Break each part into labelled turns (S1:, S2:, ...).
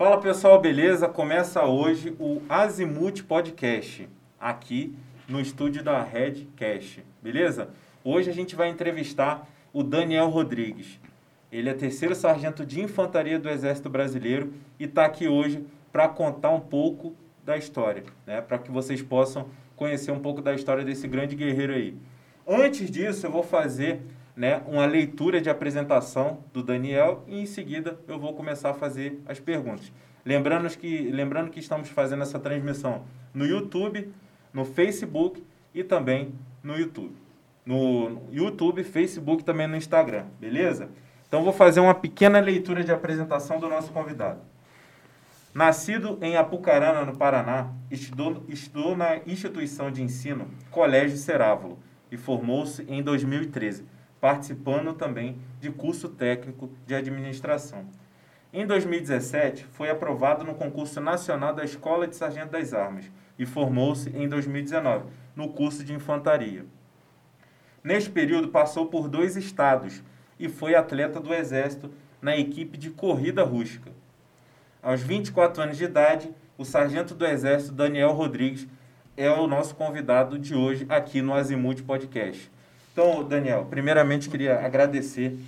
S1: Fala pessoal, beleza? Começa hoje o Azimuth Podcast, aqui no estúdio da Red Cash, beleza? Hoje a gente vai entrevistar o Daniel Rodrigues. Ele é terceiro sargento de infantaria do Exército Brasileiro e está aqui hoje para contar um pouco da história, né? para que vocês possam conhecer um pouco da história desse grande guerreiro aí. Antes disso, eu vou fazer né, uma leitura de apresentação do Daniel e em seguida eu vou começar a fazer as perguntas. Lembrando que, lembrando que estamos fazendo essa transmissão no YouTube, no Facebook e também no YouTube. No YouTube, Facebook também no Instagram, beleza? Então vou fazer uma pequena leitura de apresentação do nosso convidado. Nascido em Apucarana, no Paraná, estudou, estudou na instituição de ensino Colégio Cerávulo e formou-se em 2013 participando também de curso técnico de administração. Em 2017, foi aprovado no concurso nacional da Escola de Sargento das Armas e formou-se em 2019 no curso de infantaria. Neste período, passou por dois estados e foi atleta do Exército na equipe de corrida rústica. Aos 24 anos de idade, o sargento do Exército Daniel Rodrigues é o nosso convidado de hoje aqui no Azimuth Podcast. Então, Daniel, primeiramente queria agradecer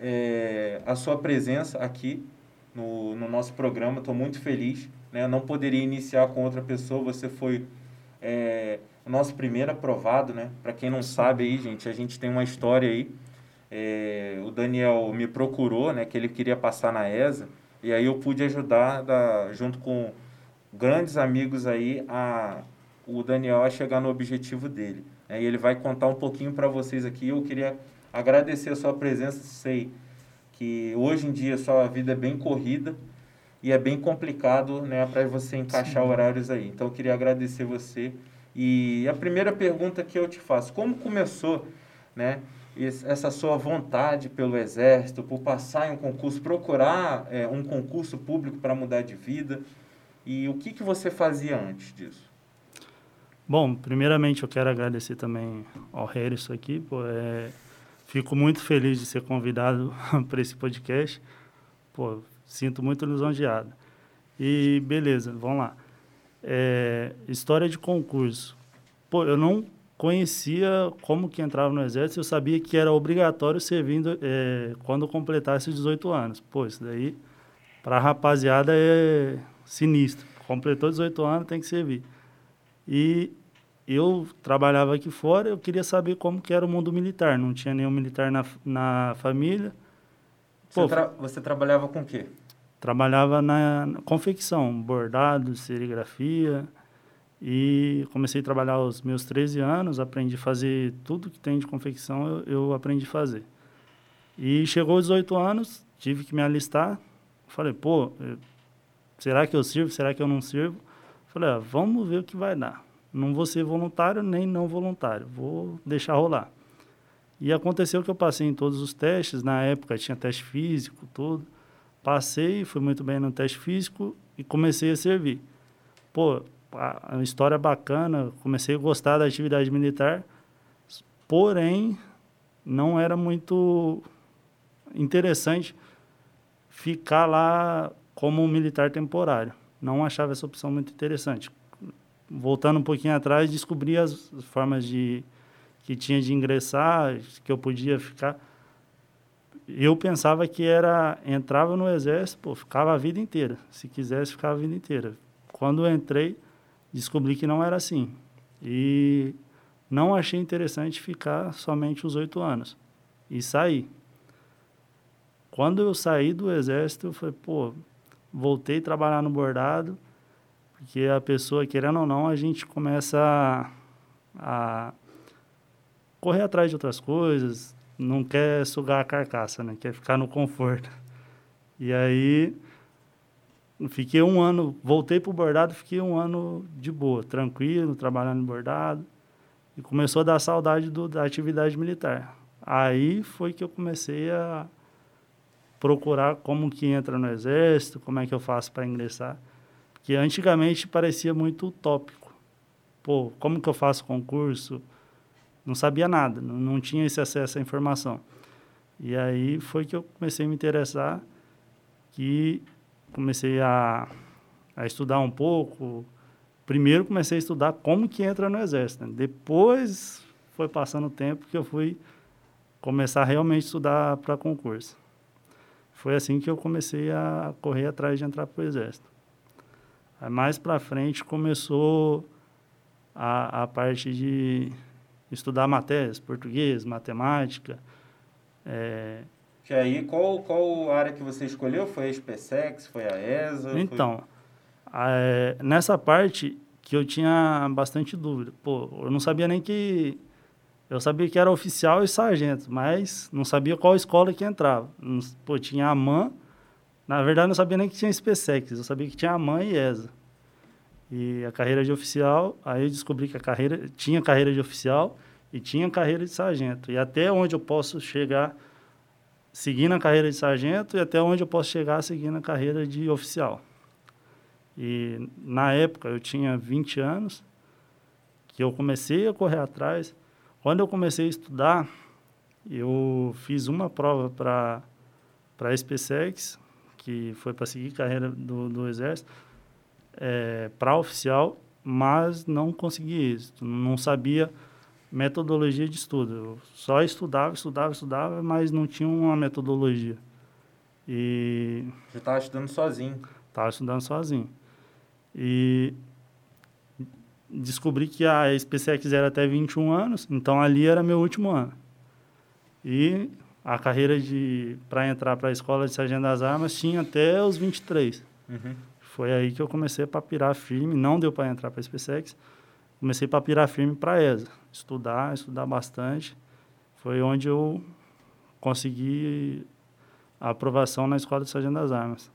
S1: é, a sua presença aqui no, no nosso programa. Estou muito feliz. Né? Não poderia iniciar com outra pessoa. Você foi é, o nosso primeiro aprovado. Né? Para quem não sabe aí, gente, a gente tem uma história aí. É, o Daniel me procurou, né, que ele queria passar na ESA. E aí eu pude ajudar, da, junto com grandes amigos aí, a, o Daniel a chegar no objetivo dele. Né? E ele vai contar um pouquinho para vocês aqui. Eu queria agradecer a sua presença. Sei que hoje em dia a sua vida é bem corrida e é bem complicado né, para você encaixar Sim. horários aí. Então, eu queria agradecer você. E a primeira pergunta que eu te faço, como começou né, essa sua vontade pelo Exército, por passar em um concurso, procurar é, um concurso público para mudar de vida? E o que, que você fazia antes disso?
S2: Bom, primeiramente eu quero agradecer também ao Harrison aqui, pô, é, fico muito feliz de ser convidado para esse podcast, pô, sinto muito lisonjeado. E beleza, vamos lá. É, história de concurso. Pô, eu não conhecia como que entrava no exército, eu sabia que era obrigatório servir é, quando completasse 18 anos. Pô, isso daí para a rapaziada é sinistro. Completou 18 anos, tem que servir. E eu trabalhava aqui fora, eu queria saber como que era o mundo militar. Não tinha nenhum militar na, na família.
S1: Pô, você, tra você, trabalhava com o quê?
S2: Trabalhava na, na confecção, bordado, serigrafia. E comecei a trabalhar aos meus 13 anos, aprendi a fazer tudo que tem de confecção, eu, eu aprendi a fazer. E chegou aos 18 anos, tive que me alistar. Falei, pô, eh, será que eu sirvo? Será que eu não sirvo? Falei, ah, vamos ver o que vai dar. Não vou ser voluntário nem não voluntário, vou deixar rolar. E aconteceu que eu passei em todos os testes, na época tinha teste físico, tudo. Passei, fui muito bem no teste físico e comecei a servir. Pô, uma história bacana, comecei a gostar da atividade militar, porém não era muito interessante ficar lá como um militar temporário não achava essa opção muito interessante. Voltando um pouquinho atrás, descobri as formas de que tinha de ingressar, que eu podia ficar. Eu pensava que era entrava no exército, pô, ficava a vida inteira. Se quisesse, ficava a vida inteira. Quando eu entrei, descobri que não era assim. E não achei interessante ficar somente os oito anos. E saí. Quando eu saí do exército, eu falei, pô, voltei a trabalhar no bordado, porque a pessoa, querendo ou não, a gente começa a, a correr atrás de outras coisas, não quer sugar a carcaça, né? Quer ficar no conforto. E aí, fiquei um ano, voltei para o bordado, fiquei um ano de boa, tranquilo, trabalhando no bordado. E começou a dar saudade do, da atividade militar. Aí foi que eu comecei a procurar como que entra no exército, como é que eu faço para ingressar. Porque antigamente parecia muito utópico. Pô, como que eu faço concurso? Não sabia nada, não, não tinha esse acesso à informação. E aí foi que eu comecei a me interessar que comecei a, a estudar um pouco. Primeiro comecei a estudar como que entra no exército. Né? Depois foi passando o tempo que eu fui começar a realmente estudar para concurso. Foi assim que eu comecei a correr atrás de entrar para o exército. Aí mais para frente começou a, a parte de estudar matérias, português, matemática. É...
S1: E aí, qual, qual área que você escolheu? Foi a SpaceX? Foi a ESA?
S2: Então, foi... é, nessa parte que eu tinha bastante dúvida. Pô, eu não sabia nem que... Eu sabia que era oficial e sargento, mas não sabia qual escola que entrava. Pô, tinha a MAN, na verdade não sabia nem que tinha SpaceX, eu sabia que tinha a MAN e ESA. E a carreira de oficial, aí eu descobri que a carreira tinha carreira de oficial e tinha carreira de sargento. E até onde eu posso chegar seguindo a carreira de sargento e até onde eu posso chegar seguindo a carreira de oficial. E na época eu tinha 20 anos, que eu comecei a correr atrás. Quando eu comecei a estudar, eu fiz uma prova para para a SpaceX, que foi para seguir carreira do, do Exército é, para oficial, mas não consegui isso. Não sabia metodologia de estudo. Eu só estudava, estudava, estudava, mas não tinha uma metodologia. E...
S1: Você estava estudando sozinho?
S2: Estava estudando sozinho. E descobri que a SpaceX era até 21 anos, então ali era meu último ano. E a carreira de para entrar para a escola de sargento das armas tinha até os 23. Uhum. Foi aí que eu comecei a papirar firme, não deu para entrar para a SpaceX, comecei a papirar firme para a ESA, estudar, estudar bastante. Foi onde eu consegui a aprovação na Escola de Sargento das Armas.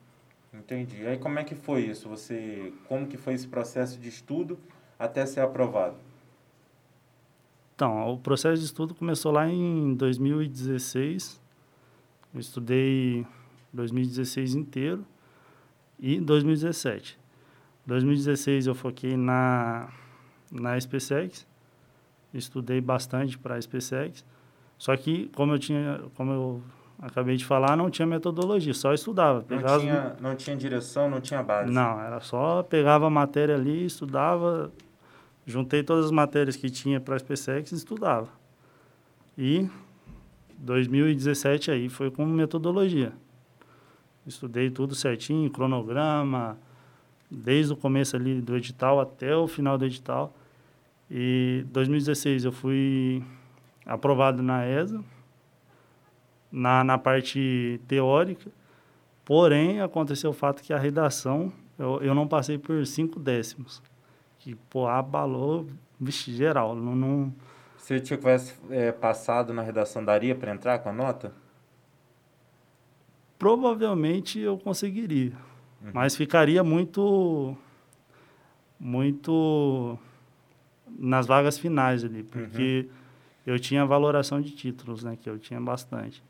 S1: Entendi. E aí como é que foi isso? Você, como que foi esse processo de estudo até ser aprovado?
S2: Então, o processo de estudo começou lá em 2016. Eu estudei 2016 inteiro e 2017. 2016 eu foquei na, na SpaceX, estudei bastante para a SpaceX, só que como eu tinha, como eu acabei de falar, não tinha metodologia, só estudava.
S1: Não tinha, não tinha direção, não tinha base?
S2: Não, era só pegava a matéria ali, estudava, juntei todas as matérias que tinha para a SpaceX e estudava. E 2017 aí foi com metodologia. Estudei tudo certinho, cronograma, desde o começo ali do edital até o final do edital. E 2016 eu fui aprovado na ESA, na, na parte teórica, porém aconteceu o fato que a redação eu, eu não passei por cinco décimos, que pô, abalou vixe, geral. Não, não...
S1: Se eu tivesse é, passado na redação, daria para entrar com a nota?
S2: provavelmente eu conseguiria. Uhum. Mas ficaria muito muito nas vagas finais ali, porque uhum. eu tinha valoração de títulos, né, que eu tinha bastante.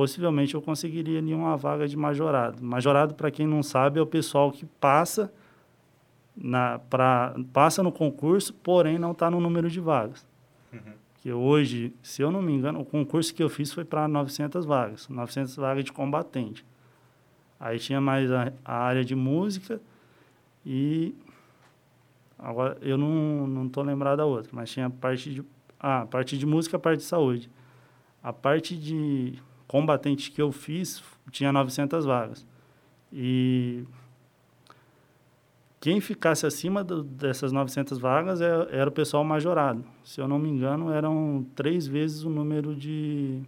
S2: Possivelmente eu conseguiria ali uma vaga de majorado. Majorado, para quem não sabe, é o pessoal que passa na pra, passa no concurso, porém não está no número de vagas. Uhum que hoje, se eu não me engano, o concurso que eu fiz foi para 900 vagas, 900 vagas de combatente. Aí tinha mais a, a, área de música e agora eu não não tô lembrado da outra, mas tinha a parte de ah, parte de música, a parte de saúde. A parte de combatente que eu fiz tinha 900 vagas. E quem ficasse acima do, dessas 900 vagas era, é, era, o pessoal majorado. Se eu não me engano, eram três vezes o número de,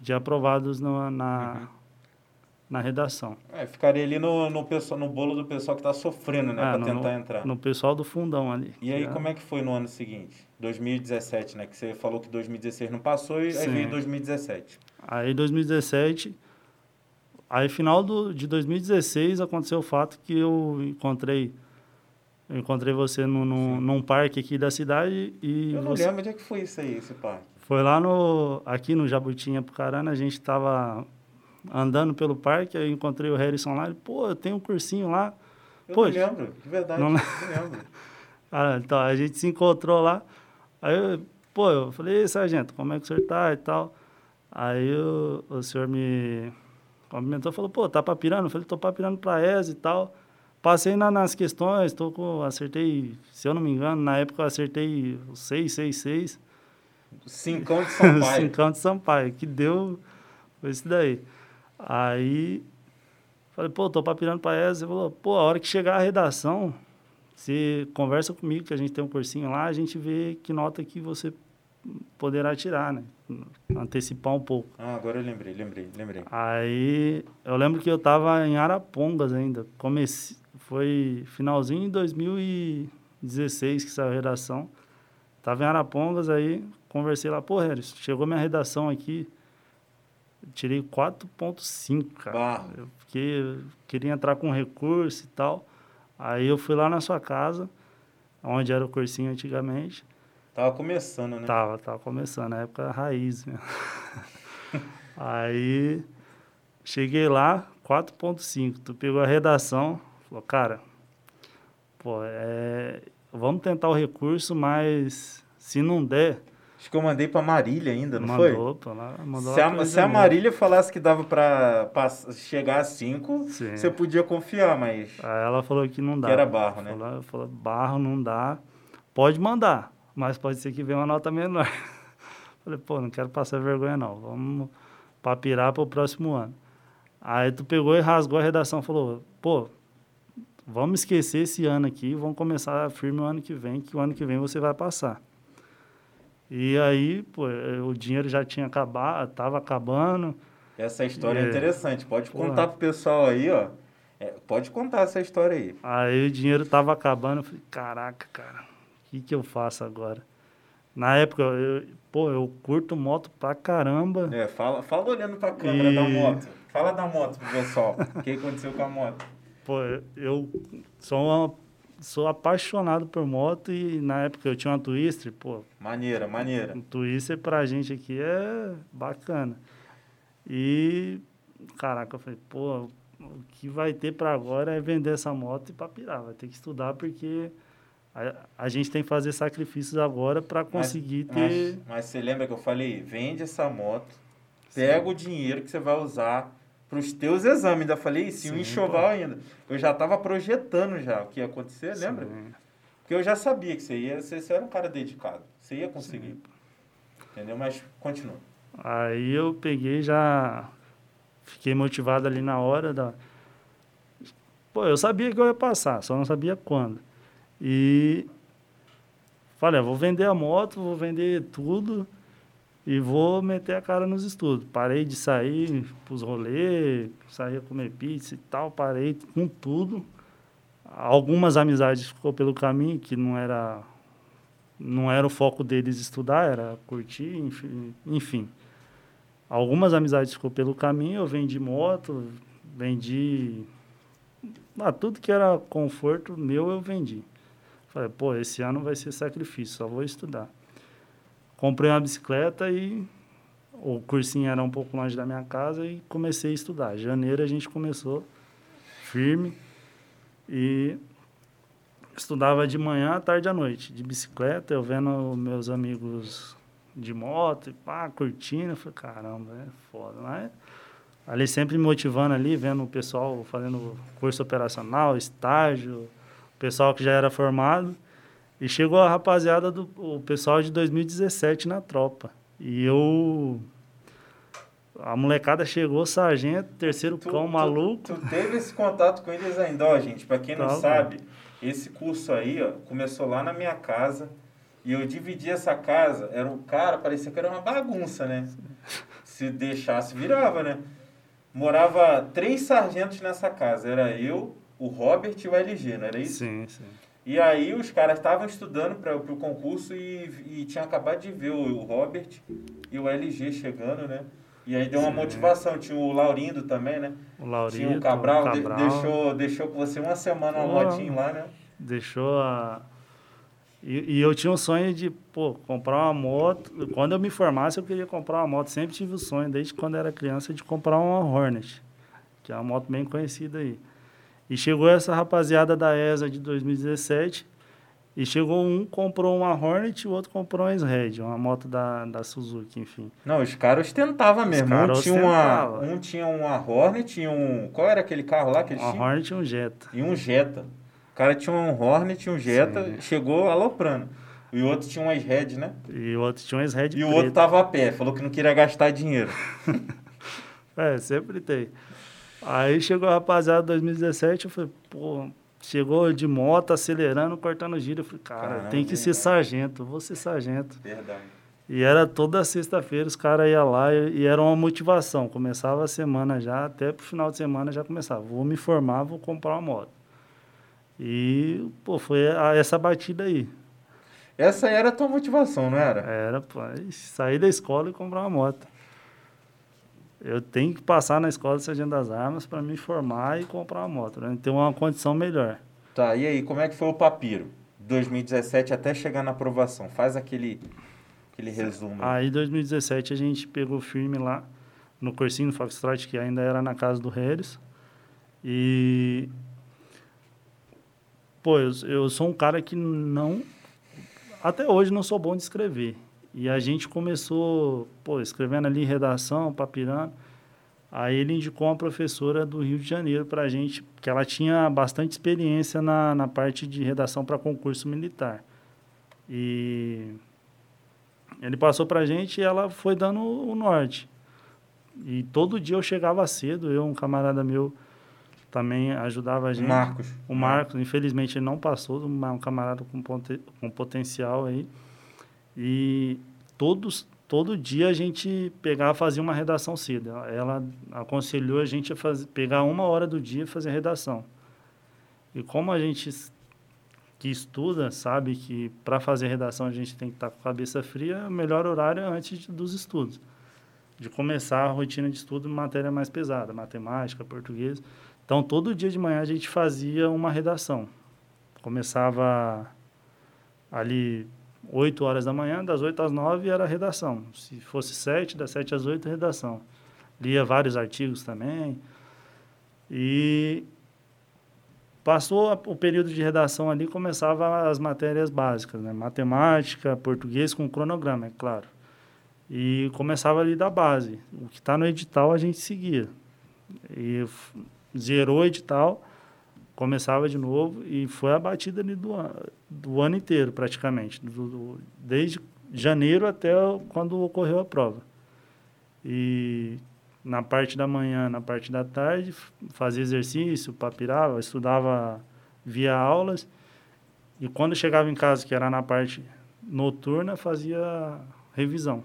S2: de aprovados no, na, uhum. Na redação.
S1: É, ficaria ali no, no, pessoal, no bolo do pessoal que está sofrendo, né, é, para tentar
S2: no,
S1: entrar.
S2: No pessoal do fundão ali.
S1: E aí, é... como é que foi no ano seguinte? 2017, né? Que você falou que 2016 não passou e Sim. aí veio 2017.
S2: Aí, 2017 Aí, final do, de 2016, aconteceu o fato que eu encontrei eu encontrei você no, no, num parque aqui da cidade e...
S1: Eu não
S2: você...
S1: lembro onde é que foi isso aí, esse parque.
S2: Foi lá no... Aqui no Jabutinha Pucarana, a gente estava andando pelo parque, eu encontrei o Harrison lá, e, pô, eu tenho um cursinho lá.
S1: Eu Pô, não lembro, de verdade, não, não lembro.
S2: ah, então, a gente se encontrou lá, aí, eu, pô, eu falei, sargento, como é que o senhor tá e tal? Aí o, o senhor me Cumprimentou, falou, pô, tá papirando? Eu falei, tô papirando pra ESA e tal. Passei na, nas questões, tô com, acertei, se eu não me engano, na época eu acertei 6, 6, 6.
S1: Cincão de Sampaio.
S2: Cincão de Sampaio, que deu, foi isso daí. Aí, falei, pô, tô papirando pra ESA. Ele falou, pô, a hora que chegar a redação, você conversa comigo, que a gente tem um cursinho lá, a gente vê que nota que você poderá tirar, né? Antecipar um pouco.
S1: Ah, agora eu lembrei, lembrei, lembrei.
S2: Aí, eu lembro que eu tava em Arapongas ainda. Comecei, foi finalzinho de 2016 que saiu a redação. Tava em Arapongas, aí conversei lá, pô, Harris, chegou minha redação aqui, tirei 4.5, cara.
S1: Barro.
S2: Eu fiquei, queria entrar com recurso e tal. Aí eu fui lá na sua casa, onde era o cursinho antigamente.
S1: Tava começando, né?
S2: Tava, tava começando, na época raiz mesmo. Aí cheguei lá, 4.5. Tu pegou a redação, falou, cara, pô, é, vamos tentar o recurso, mas se não der.
S1: Acho que eu mandei pra Marília ainda, não
S2: mandou,
S1: foi?
S2: Pra lá, mandou
S1: se, a, se a. Marília falasse que dava pra, pass- chegar a 5,
S2: Sim.
S1: você podia confiar, mas.
S2: Aí ela falou que não dá.
S1: Que era barro, né?
S2: Falou, falou, barro não dá. Pode mandar, mas pode ser que venha uma nota menor. Falei, pô, não quero passar vergonha não. Vamos papirar para o próximo ano. Aí tu pegou e rasgou a redação, falou, pô, vamos esquecer esse ano aqui, vamos começar firme o ano que vem, que o ano que vem você vai passar. E aí, pô, o dinheiro já tinha acabado, estava acabando.
S1: Essa história é,
S2: É.
S1: interessante. Pode
S2: Porra.
S1: contar pro pessoal aí, ó. É, pode contar essa história aí.
S2: Aí o dinheiro tava acabando, eu falei, caraca, cara, o que que eu faço agora? Na época, eu, pô, eu curto moto pra caramba.
S1: É, fala, fala olhando pra câmera
S2: E-
S1: da moto. Fala da moto pro pessoal. O que aconteceu com a moto?
S2: Pô, eu sou, uma- sou apaixonado por moto e na época eu tinha uma Twister, pô,
S1: Maneira, maneira.
S2: um Twister pra gente aqui é bacana. E, caraca, eu falei, pô, o que vai ter pra agora é vender essa moto e pra pirar. Vai ter que estudar porque a, a gente tem que fazer sacrifícios agora pra conseguir
S1: mas,
S2: ter...
S1: Mas, mas você lembra que eu falei? Vende essa moto, pega o dinheiro que você vai usar pros teus exames. Ainda falei isso, e um
S2: Sim,
S1: enxoval
S2: pô.
S1: ainda. Eu já tava projetando já o que ia acontecer, lembra?
S2: Sim.
S1: Porque eu já sabia que você ia, você, você era um cara dedicado. Você ia conseguir. Entendeu? Mas continua.
S2: Aí eu peguei já fiquei motivado ali na hora da Pô, eu sabia que eu ia passar, só não sabia quando. E falei, ah, vou vender a moto, vou vender tudo e vou meter a cara nos estudos. Parei de sair pros rolês, saía comer pizza e tal, parei com tudo. Algumas amizades ficou pelo caminho que não era não era o foco deles estudar, era curtir, enfim, enfim. Algumas amizades ficou pelo caminho, eu vendi moto, vendi ah, tudo que era conforto meu eu vendi. Falei, pô, esse ano vai ser sacrifício, só vou estudar. Comprei uma bicicleta e o cursinho era um pouco longe da minha casa e comecei a estudar. Janeiro a gente começou firme e estudava de manhã, à tarde à noite, de bicicleta, eu vendo meus amigos de moto, e pá, curtindo, eu falei, caramba, é foda, mas ali sempre me motivando ali, vendo o pessoal fazendo curso operacional, estágio, o pessoal que já era formado, e chegou a rapaziada do o pessoal de 2017 na tropa, e eu... A molecada chegou, sargento, terceiro cão maluco.
S1: Tu, teve esse contato com eles ainda, ó, gente. Pra quem não
S2: Tá,
S1: sabe, esse curso aí, ó, começou lá na minha casa. E eu dividi essa casa. Era um cara, parecia que era uma bagunça, né? Se deixasse, virava, né? Morava três sargentos nessa casa. Era eu, o Robert e o LG, não era isso?
S2: Sim, sim.
S1: E aí os caras estavam estudando para o concurso e, e tinha acabado de ver o, o Robert e o LG chegando, né? E aí deu uma
S2: Sim.
S1: motivação. Tinha o Laurindo também, né?
S2: O Laurito,
S1: Tinha o Cabral, de-
S2: Cabral
S1: deixou, deixou com você uma semana
S2: Pô.
S1: motinho lá, né?
S2: deixou a... E, e eu tinha um sonho de, pô, comprar uma moto. Quando eu me formasse, eu queria comprar uma moto. Sempre tive o sonho, desde quando era criança, de comprar uma Hornet, que é uma moto bem conhecida aí. E chegou essa rapaziada da ESA de 2017 E chegou um, comprou uma Hornet e o outro comprou uma S-Red, uma moto da, da Suzuki, enfim.
S1: Não, os caras ostentavam mesmo.
S2: caras
S1: um, tinha uma, um tinha uma Hornet, tinha um... Qual era aquele carro lá que eles
S2: Uma
S1: tinham?
S2: Hornet e um Jetta.
S1: E um Jetta. O cara tinha um Hornet, um Jetta,
S2: Sim.
S1: chegou aloprando. E o outro tinha umas Red, né?
S2: E o outro tinha um S-Red
S1: E o
S2: preto.
S1: outro tava a pé, falou que não queria gastar dinheiro.
S2: É, sempre tem. Aí chegou a rapaziada 2017, eu falei, pô, chegou de moto, acelerando, cortando giro. Eu falei, cara,
S1: Caramba,
S2: tem que ser
S1: verdade.
S2: sargento, vou ser sargento.
S1: Verdade.
S2: E era toda sexta-feira, os caras iam lá e, e era uma motivação. Começava a semana já, até pro final de semana já começava. Vou me formar, vou comprar uma moto. E, pô, foi a- essa batida aí.
S1: Essa era a tua motivação, não era?
S2: Era, pô, sair da escola e comprar uma moto. Eu tenho que passar na escola de sargento das armas para me formar e comprar uma moto, né? Ter uma condição melhor.
S1: Tá, e aí, como é que foi o papiro? 2017 até chegar na aprovação. Faz aquele, aquele resumo. aí.
S2: Aí, em 2017, a gente pegou firme lá no cursinho do Foxtrot, que ainda era na casa do Harris. E. Pô, eu, eu sou um cara que não. Até hoje não sou bom de escrever. E a gente começou, pô, escrevendo ali redação, papirando. Aí ele indicou uma professora do Rio de Janeiro para a gente, que ela tinha bastante experiência na, na parte de redação para concurso militar. E ele passou para a gente e ela foi dando o norte. E todo dia eu chegava cedo, eu, um camarada meu, também ajudava a gente.
S1: Marcos.
S2: O Marcos, infelizmente, ele não passou, um um camarada com, com potencial aí. E todos, todo dia a gente pegava, fazia uma redação cedo. Ela aconselhou a gente a fazer, pegar uma hora do dia e fazer redação. E como a gente que estuda sabe que para fazer redação a gente tem que estar com a cabeça fria, o melhor horário é antes de- dos estudos. De começar a rotina de estudo em matéria mais pesada, matemática, português. Então, todo dia de manhã a gente fazia uma redação. Começava ali 8 horas da manhã, das 8 às 9 era redação. Se fosse 7, das 7 às 8, redação. Lia vários artigos também. E passou o período de redação ali, começava as matérias básicas, né? Matemática, português com cronograma, é claro. E começava ali da base. O que está no edital a gente seguia. E zerou o edital, começava de novo e foi a batida ali do, an- do ano inteiro, praticamente. Do- do- desde janeiro até quando ocorreu a prova. E na parte da manhã, na parte da tarde, fazia exercício, papirava, estudava via aulas. E quando chegava em casa, que era na parte noturna, fazia revisão.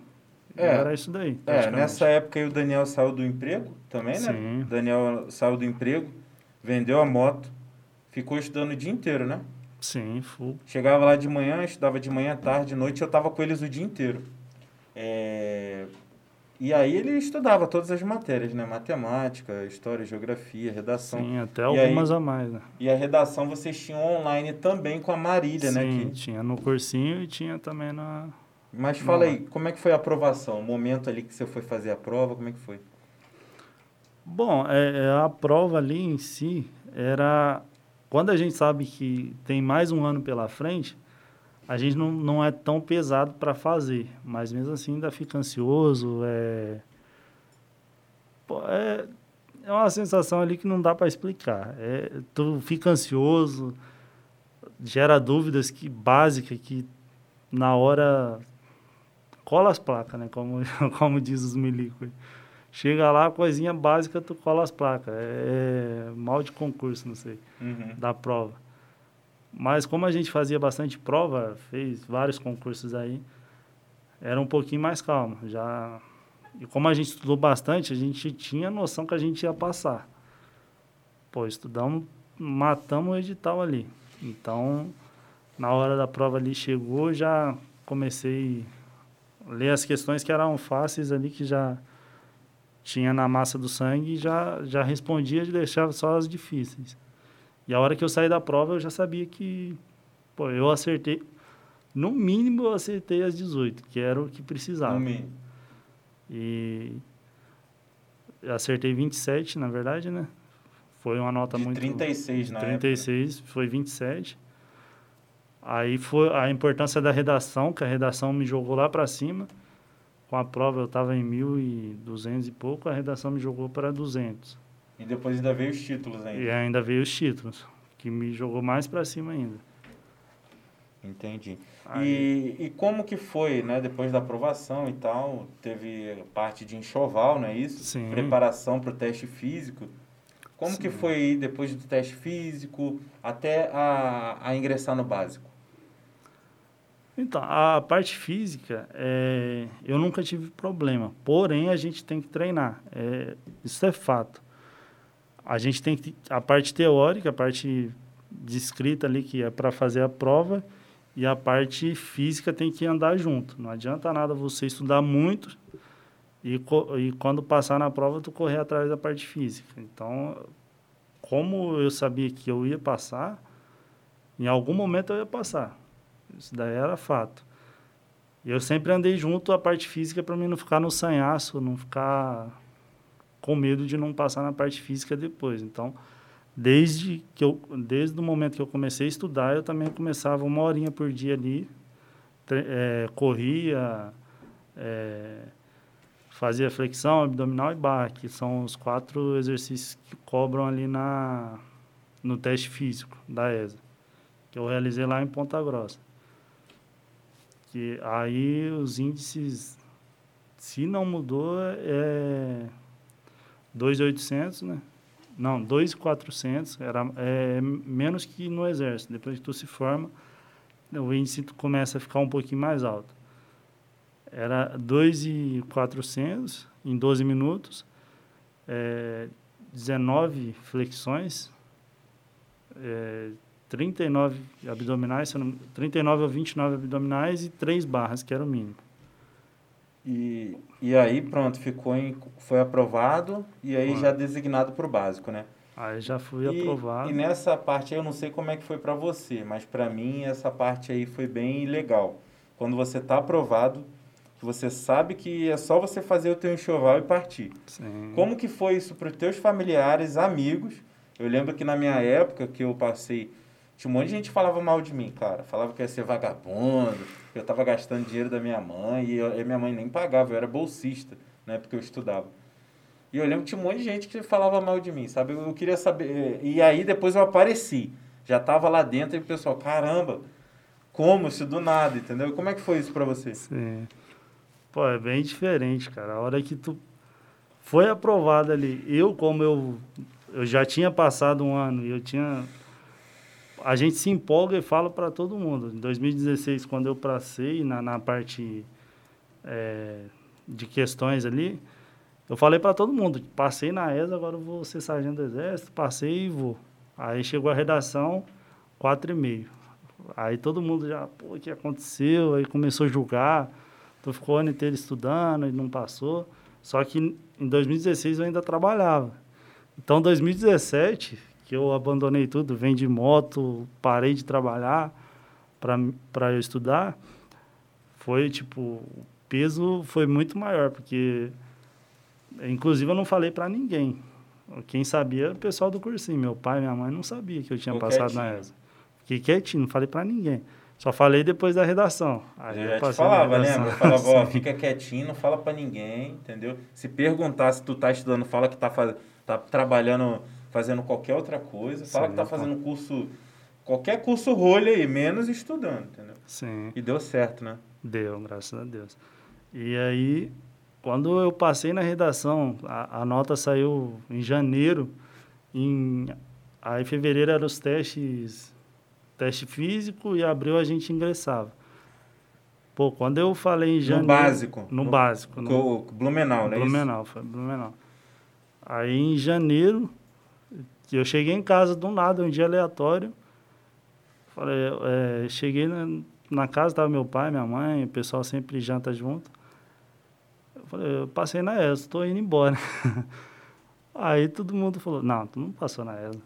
S1: É.
S2: Era isso daí.
S1: É, nessa época aí o Daniel saiu do emprego também, né?
S2: Sim.
S1: O Daniel saiu do emprego, vendeu a moto, ficou estudando o dia inteiro, né?
S2: Sim, full.
S1: Chegava lá de manhã, estudava de manhã, tarde, noite, eu tava com eles o dia inteiro. É, E aí ele estudava todas as matérias, né? Matemática, história, geografia, redação.
S2: Sim, até
S1: E aí-
S2: algumas a mais, né?
S1: E a redação vocês tinham online também com a Marília, né?
S2: Sim,
S1: que-
S2: tinha no cursinho e tinha também na...
S1: Mas fala aí, como é que foi a aprovação? O momento ali que você foi fazer a prova, como é que foi?
S2: Bom, é, é, a prova ali em si era... Quando a gente sabe que tem mais um ano pela frente, a gente não, não é tão pesado para fazer. Mas mesmo assim ainda fica ansioso. É, é, é uma sensação ali que não dá para explicar. É, tu fica ansioso, gera dúvidas que básicas que na hora cola as placas, né? Como, como diz os milicos. Chega lá, coisinha básica, tu cola as placas. É, é mal de concurso, não sei,
S1: Uhum.
S2: da prova. Mas como a gente fazia bastante prova, fez vários concursos aí, era um pouquinho mais calmo. Já e como a gente estudou bastante, a gente tinha noção que a gente ia passar. Pô, estudamos, matamos o edital ali. Então, na hora da prova ali chegou, já comecei a ler as questões que eram fáceis ali, que já tinha na massa do sangue, e já, já respondia e deixava só as difíceis. E a hora que eu saí da prova, eu já sabia que, pô, eu acertei, no mínimo eu acertei as 18, que era o que precisava.
S1: No mínimo.
S2: E acertei 27, na verdade, né? Foi uma nota
S1: De
S2: muito...
S1: 36 na
S2: 36, foi 27. Aí foi a importância da redação, que a redação me jogou lá para cima. Com a prova eu estava em 1.200 e pouco, a redação me jogou para 200.
S1: E depois ainda veio os títulos ainda.
S2: E ainda veio os títulos, que me jogou mais para cima ainda.
S1: Entendi. E, e como que foi, né? Depois da aprovação e tal, teve parte de enxoval, não é isso?
S2: Sim.
S1: Preparação para o teste físico. Como Sim. que foi aí depois do teste físico até a, a ingressar no básico?
S2: Então, a parte física, é, eu nunca tive problema. Porém, a gente tem que treinar. É, isso é fato. A gente tem que. A parte teórica, a parte de escrita ali, que é para fazer a prova, e a parte física tem que andar junto. Não adianta nada você estudar muito e, e quando passar na prova, tu correr atrás da parte física. Então, como eu sabia que eu ia passar, em algum momento eu ia passar. Isso daí era fato. E eu sempre andei junto a parte física para mim não ficar no sanhaço, não ficar com medo de não passar na parte física depois. Então, desde que eu desde o momento que eu comecei a estudar, eu também começava uma horinha por dia ali, é, corria, é, fazia flexão, abdominal e barra, que são os quatro exercícios que cobram ali na no teste físico da ESA, que eu realizei lá em Ponta Grossa que aí os índices, se não mudou, é 2.800, né? Não, 2.400, era é, menos que no exército. Depois que tu se forma, o índice começa a ficar um pouquinho mais alto. Era 2.400 em 12 minutos, é, 19 flexões, é, 39 abdominais, 39 ou 29 abdominais e 3 barras, que era o mínimo.
S1: E, e aí, pronto, ficou em, foi aprovado e aí já designado para o básico, né?
S2: Aí já fui
S1: e,
S2: aprovado.
S1: E nessa parte aí, eu não sei como é que foi para você, mas para mim essa parte aí foi bem legal. Quando você está aprovado, que você sabe que é só você fazer o teu enxoval e partir.
S2: Sim.
S1: Como que foi isso para os teus familiares, amigos? Eu lembro que na minha época que eu passei tinha um monte de gente que falava mal de mim, cara. Falava que eu ia ser vagabundo, que eu tava gastando dinheiro da minha mãe, e, eu, e minha mãe nem pagava, eu era bolsista, né, porque eu estudava. E eu lembro que tinha um monte de gente que falava mal de mim, sabe? Eu queria saber. E aí depois eu apareci. Já tava lá dentro e o pessoal, caramba, como isso do nada, entendeu? Como é que foi isso para você?
S2: Sim. Pô, é bem diferente, cara. A hora que tu foi aprovado ali, eu como eu eu já tinha passado um ano e eu tinha a gente se empolga e fala para todo mundo. Em 2016, quando eu passei na, na parte é, de questões ali, eu falei para todo mundo, passei na ESA, agora vou ser sargento do exército, passei e vou. Aí chegou a redação, quatro e meio. Aí todo mundo já, pô, o que aconteceu? Aí começou a julgar, tu ficou o ano inteiro estudando e não passou. Só que em 2016 eu ainda trabalhava. Então, 2017, que eu abandonei tudo, vendi moto, parei de trabalhar para eu estudar, foi tipo, o peso foi muito maior, porque inclusive eu não falei para ninguém. Quem sabia o pessoal do cursinho, meu pai minha mãe não sabia que eu tinha Ficou passado quietinho. na ESA. Fiquei quietinho, não falei para ninguém. Só falei depois da redação.
S1: Aí eu, eu te falava, né? Eu falava, ó, fica quietinho, não fala para ninguém, entendeu? Se perguntar se tu tá estudando, fala que tá, faz... tá trabalhando fazendo qualquer outra coisa. Fala Sim, que tá fazendo curso, qualquer curso rolha aí, menos estudando, entendeu?
S2: Sim.
S1: E deu certo, né?
S2: Deu, graças a Deus. E aí, quando eu passei na redação, a, a nota saiu em janeiro, em, aí em fevereiro eram os testes, teste físico, e abril a gente ingressava. Pô, quando eu falei em janeiro...
S1: No básico.
S2: No, no básico.
S1: No, Blumenau, né?
S2: Blumenau, foi Blumenau. Aí em janeiro que eu cheguei em casa do nada, um dia aleatório. Falei, é, cheguei na, na casa, estava meu pai, minha mãe, o pessoal sempre janta junto. Eu falei, eu passei na ESA, estou indo embora. Aí todo mundo falou, não, tu não passou na ESA.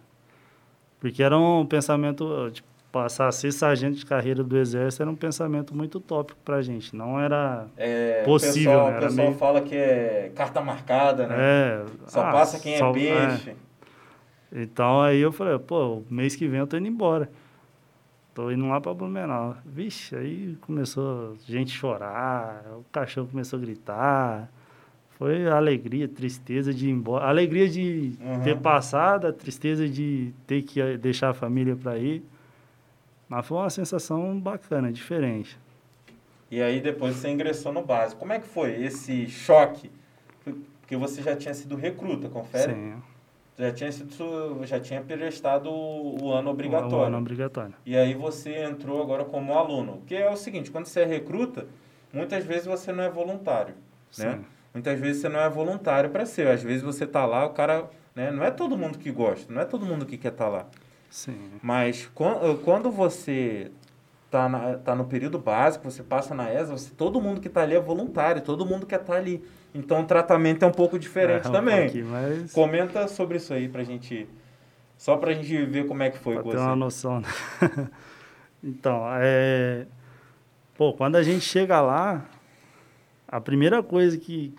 S2: Porque era um pensamento, tipo, passar a ser sargento de carreira do exército era um pensamento muito tópico pra gente, não era é, possível. O
S1: pessoal,
S2: né?
S1: o pessoal meio... fala que é carta marcada, né?
S2: É,
S1: só ah, passa quem é só, é peixe. É.
S2: Então aí eu falei, pô, mês que vem eu tô indo embora. tô indo lá para Blumenau. Vixe, aí começou a gente chorar, o cachorro começou a gritar. Foi alegria, tristeza de ir embora. Alegria de uhum. ter passado, a tristeza de ter que deixar a família para ir. Mas foi uma sensação bacana, diferente.
S1: E aí depois você ingressou no básico. Como é que foi esse choque? Porque você já tinha sido recruta, confere? Sim. Já tinha sido, já tinha prestado o ano obrigatório. O
S2: ano obrigatório.
S1: E aí você entrou agora como aluno. Que é o seguinte, quando você é recruta, muitas vezes você não é voluntário, né? Sim. né? Muitas vezes você não é voluntário para ser. Às vezes você tá lá, o cara, né? Não é todo mundo que gosta, não é todo mundo que quer estar tá lá.
S2: Sim.
S1: Mas quando você tá, na, tá no período básico, você passa na ESA, você, todo mundo que está ali é voluntário, todo mundo quer estar tá ali. Então o tratamento é um pouco diferente é, um também.
S2: Mas...
S1: Comenta sobre isso aí pra gente. Só pra gente ver como é que foi
S2: pra
S1: com
S2: ter
S1: você.
S2: uma noção. Né? então, é. Pô, quando a gente chega lá, a primeira coisa que,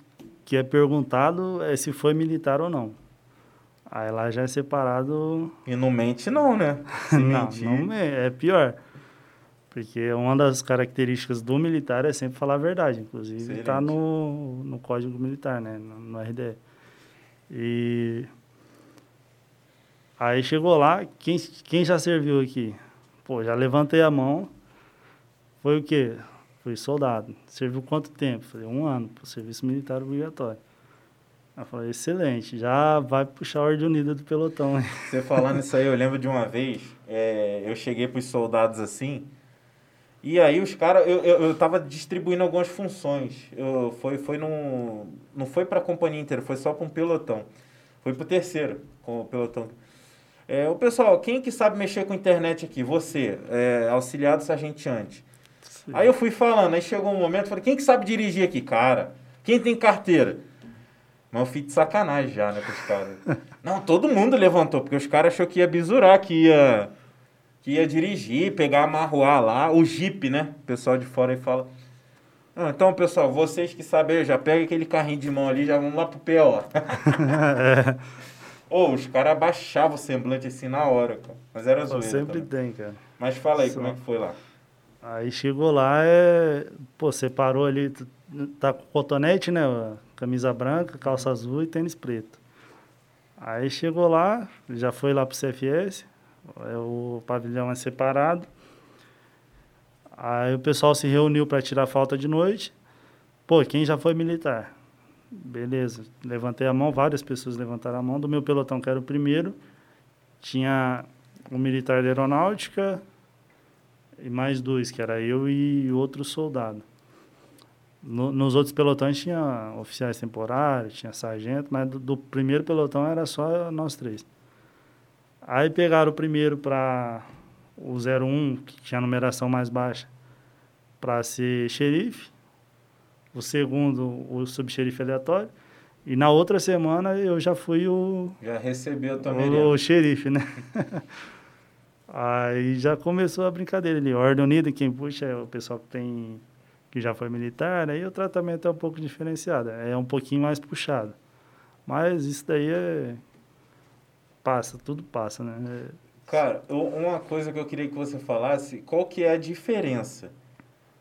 S2: que é perguntado é se foi militar ou não. Aí lá já é separado.
S1: E não mente, não, né? Se
S2: não,
S1: mentir...
S2: não é pior. Porque uma das características do militar é sempre falar a verdade. Inclusive está no, no Código Militar, né? No, no RDE. E aí chegou lá, quem, quem já serviu aqui? Pô, já levantei a mão. Foi o quê? Fui soldado. Serviu quanto tempo? Falei, um ano para o serviço militar obrigatório. Eu falei, excelente, já vai puxar a ordem unida do pelotão.
S1: Você falando isso aí, eu lembro de uma vez, é, eu cheguei para os soldados assim, e aí os caras, eu, eu, eu tava distribuindo algumas funções. Eu, foi, foi num, não foi para a companhia inteira, foi só para um pelotão. Foi para o terceiro, com o pelotão. É, o pessoal, quem que sabe mexer com internet aqui? Você, é, auxiliado sargenteante. Sim. Aí eu fui falando, aí chegou um momento, falei, quem que sabe dirigir aqui? Cara, quem tem carteira? Mas eu fiz de sacanagem já, né, com os caras. Não, todo mundo levantou, porque os caras achou que ia bisurar, que ia que ia dirigir, pegar a Marruá lá, o Jeep, né? O pessoal de fora aí fala. Ah, então, pessoal, vocês que sabem, já pega aquele carrinho de mão ali, já vamos lá pro PO. é. Ô, os caras abaixavam o semblante assim na hora, cara. Mas era zoeira.
S2: Sempre também. tem, cara.
S1: Mas fala aí, Só... como é que foi lá?
S2: Aí chegou lá, é... pô, você parou ali, tá com cotonete, né? Camisa branca, calça azul e tênis preto. Aí chegou lá, já foi lá pro CFS, o pavilhão é separado. Aí o pessoal se reuniu para tirar falta de noite. Pô, quem já foi militar? Beleza, levantei a mão, várias pessoas levantaram a mão. Do meu pelotão, que era o primeiro, tinha um militar da aeronáutica e mais dois, que era eu e outro soldado. No, nos outros pelotões tinha oficiais temporários, tinha sargento, mas do, do primeiro pelotão era só nós três. Aí pegaram o primeiro para o 01, que tinha a numeração mais baixa, para ser xerife. O segundo, o subxerife aleatório. E na outra semana eu já fui o.
S1: Já recebeu também.
S2: O, o xerife, né? Aí já começou a brincadeira ali. Ordem Unida, quem puxa é o pessoal que tem. que já foi militar, aí o tratamento é um pouco diferenciado. É um pouquinho mais puxado. Mas isso daí é passa, tudo passa, né?
S1: Cara, uma coisa que eu queria que você falasse, qual que é a diferença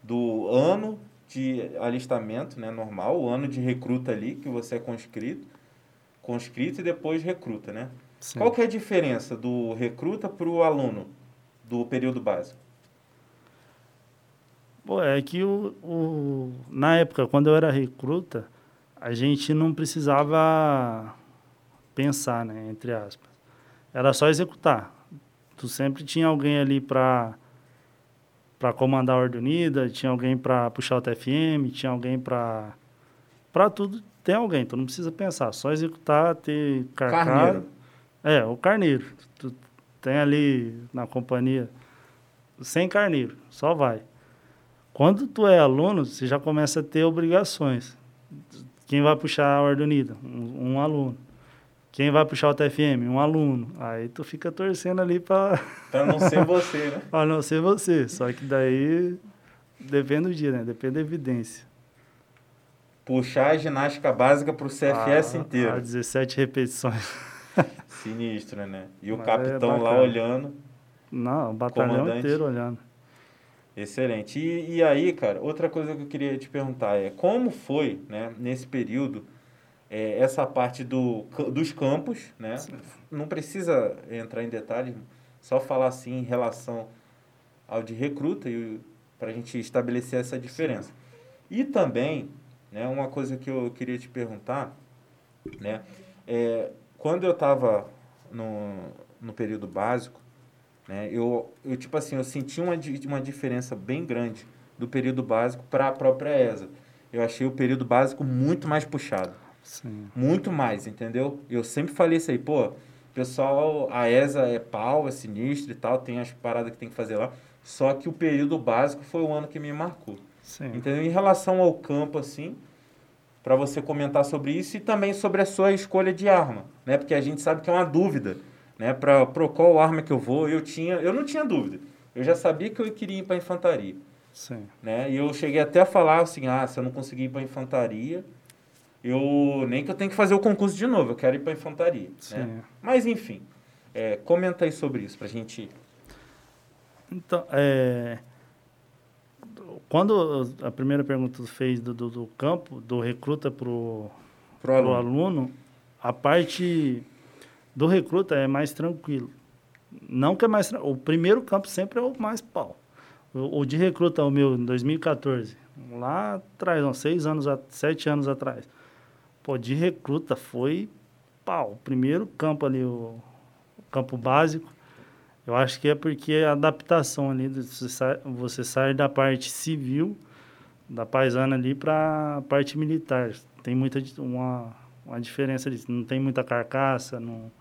S1: do ano de alistamento, né, normal, o ano de recruta ali, que você é conscrito, conscrito e depois recruta, né? Sim. Qual que é a diferença do recruta para o aluno do período básico?
S2: Pô, é que o, o, na época, quando eu era recruta, a gente não precisava pensar, né, entre aspas. Era só executar. Tu sempre tinha alguém ali para para comandar a Ordem Unida, tinha alguém para puxar o TFM, tinha alguém para para tudo, tem alguém, tu não precisa pensar, só executar, ter
S1: carcar. Carneiro.
S2: É, o carneiro. Tu tem ali na companhia sem carneiro, só vai. Quando tu é aluno, você já começa a ter obrigações. Quem vai puxar a Ordem Unida? Um, um aluno. Quem vai puxar o TFM? Um aluno. Aí tu fica torcendo ali para.
S1: Para não ser você, né?
S2: para não ser você. Só que daí depende do dia, né? Depende da evidência.
S1: Puxar a ginástica básica para o CFS ah, inteiro. Ah,
S2: 17 repetições.
S1: Sinistro, né? E o Mas capitão é lá olhando.
S2: Não, o batalhão
S1: Comandante.
S2: inteiro olhando.
S1: Excelente. E, e aí, cara, outra coisa que eu queria te perguntar é como foi, né, nesse período, é, essa parte do, dos campos, né? Não precisa entrar em detalhes, só falar assim em relação ao de recruta e para a gente estabelecer essa diferença. E também, né, uma coisa que eu queria te perguntar, né, é, quando eu estava no, no período básico, né, eu, eu tipo assim, eu senti uma, uma diferença bem grande do período básico para a própria ESA. Eu achei o período básico muito mais puxado.
S2: Sim.
S1: Muito mais, entendeu? Eu sempre falei isso aí, pô, pessoal, a ESA é pau, é sinistro e tal, tem as paradas que tem que fazer lá. Só que o período básico foi o ano que me marcou.
S2: Sim.
S1: Entendeu? Em relação ao campo, assim, para você comentar sobre isso e também sobre a sua escolha de arma, né? Porque a gente sabe que é uma dúvida, né? Para pro qual arma que eu vou, eu tinha, eu não tinha dúvida. Eu já sabia que eu queria ir para infantaria,
S2: Sim.
S1: né? E eu cheguei até a falar assim, ah, se eu não conseguir ir para infantaria, eu nem que eu tenho que fazer o concurso de novo, eu quero ir para infantaria, né?
S2: Sim.
S1: Mas enfim, é, comenta aí sobre isso pra gente.
S2: Então, é, quando a primeira pergunta fez do, do, do campo, do recruta para o
S1: Pro
S2: aluno.
S1: aluno.
S2: a parte do recruta é mais tranquilo. Não que é mais... O primeiro campo sempre é o mais pau. O, o de recruta, o meu, em 2014, lá atrás, uns seis anos, a- sete anos atrás. Pô, de recruta foi pau. Primeiro campo ali, o, campo básico, eu acho que é porque a adaptação ali, você sai, você sai da parte civil, da paisana ali para a parte militar. Tem muita uma, uma diferença disso. Não tem muita carcaça, não,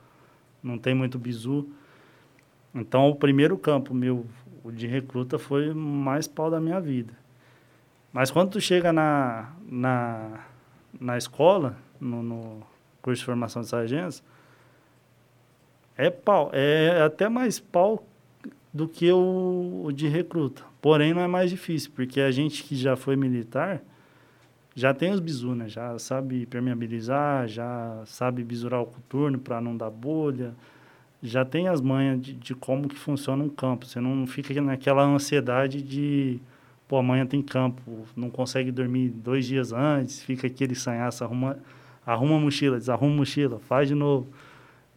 S2: não tem muito bizu. Então, o primeiro campo meu, o de recruta, foi mais pau da minha vida. Mas quando tu chega na, na, na escola, no, no curso de formação de sargentos, é pau. É até mais pau do que o, o de recruta. Porém, não é mais difícil, porque a gente que já foi militar já tem os bizu, né? Já sabe permeabilizar, já sabe bisurar o coturno para não dar bolha, já tem as manhas de, de como que funciona um campo. Você não fica naquela ansiedade de, pô, amanhã tem campo, não consegue dormir dois dias antes, fica aquele sanhaço, arruma, arruma mochila, desarruma mochila, faz de novo.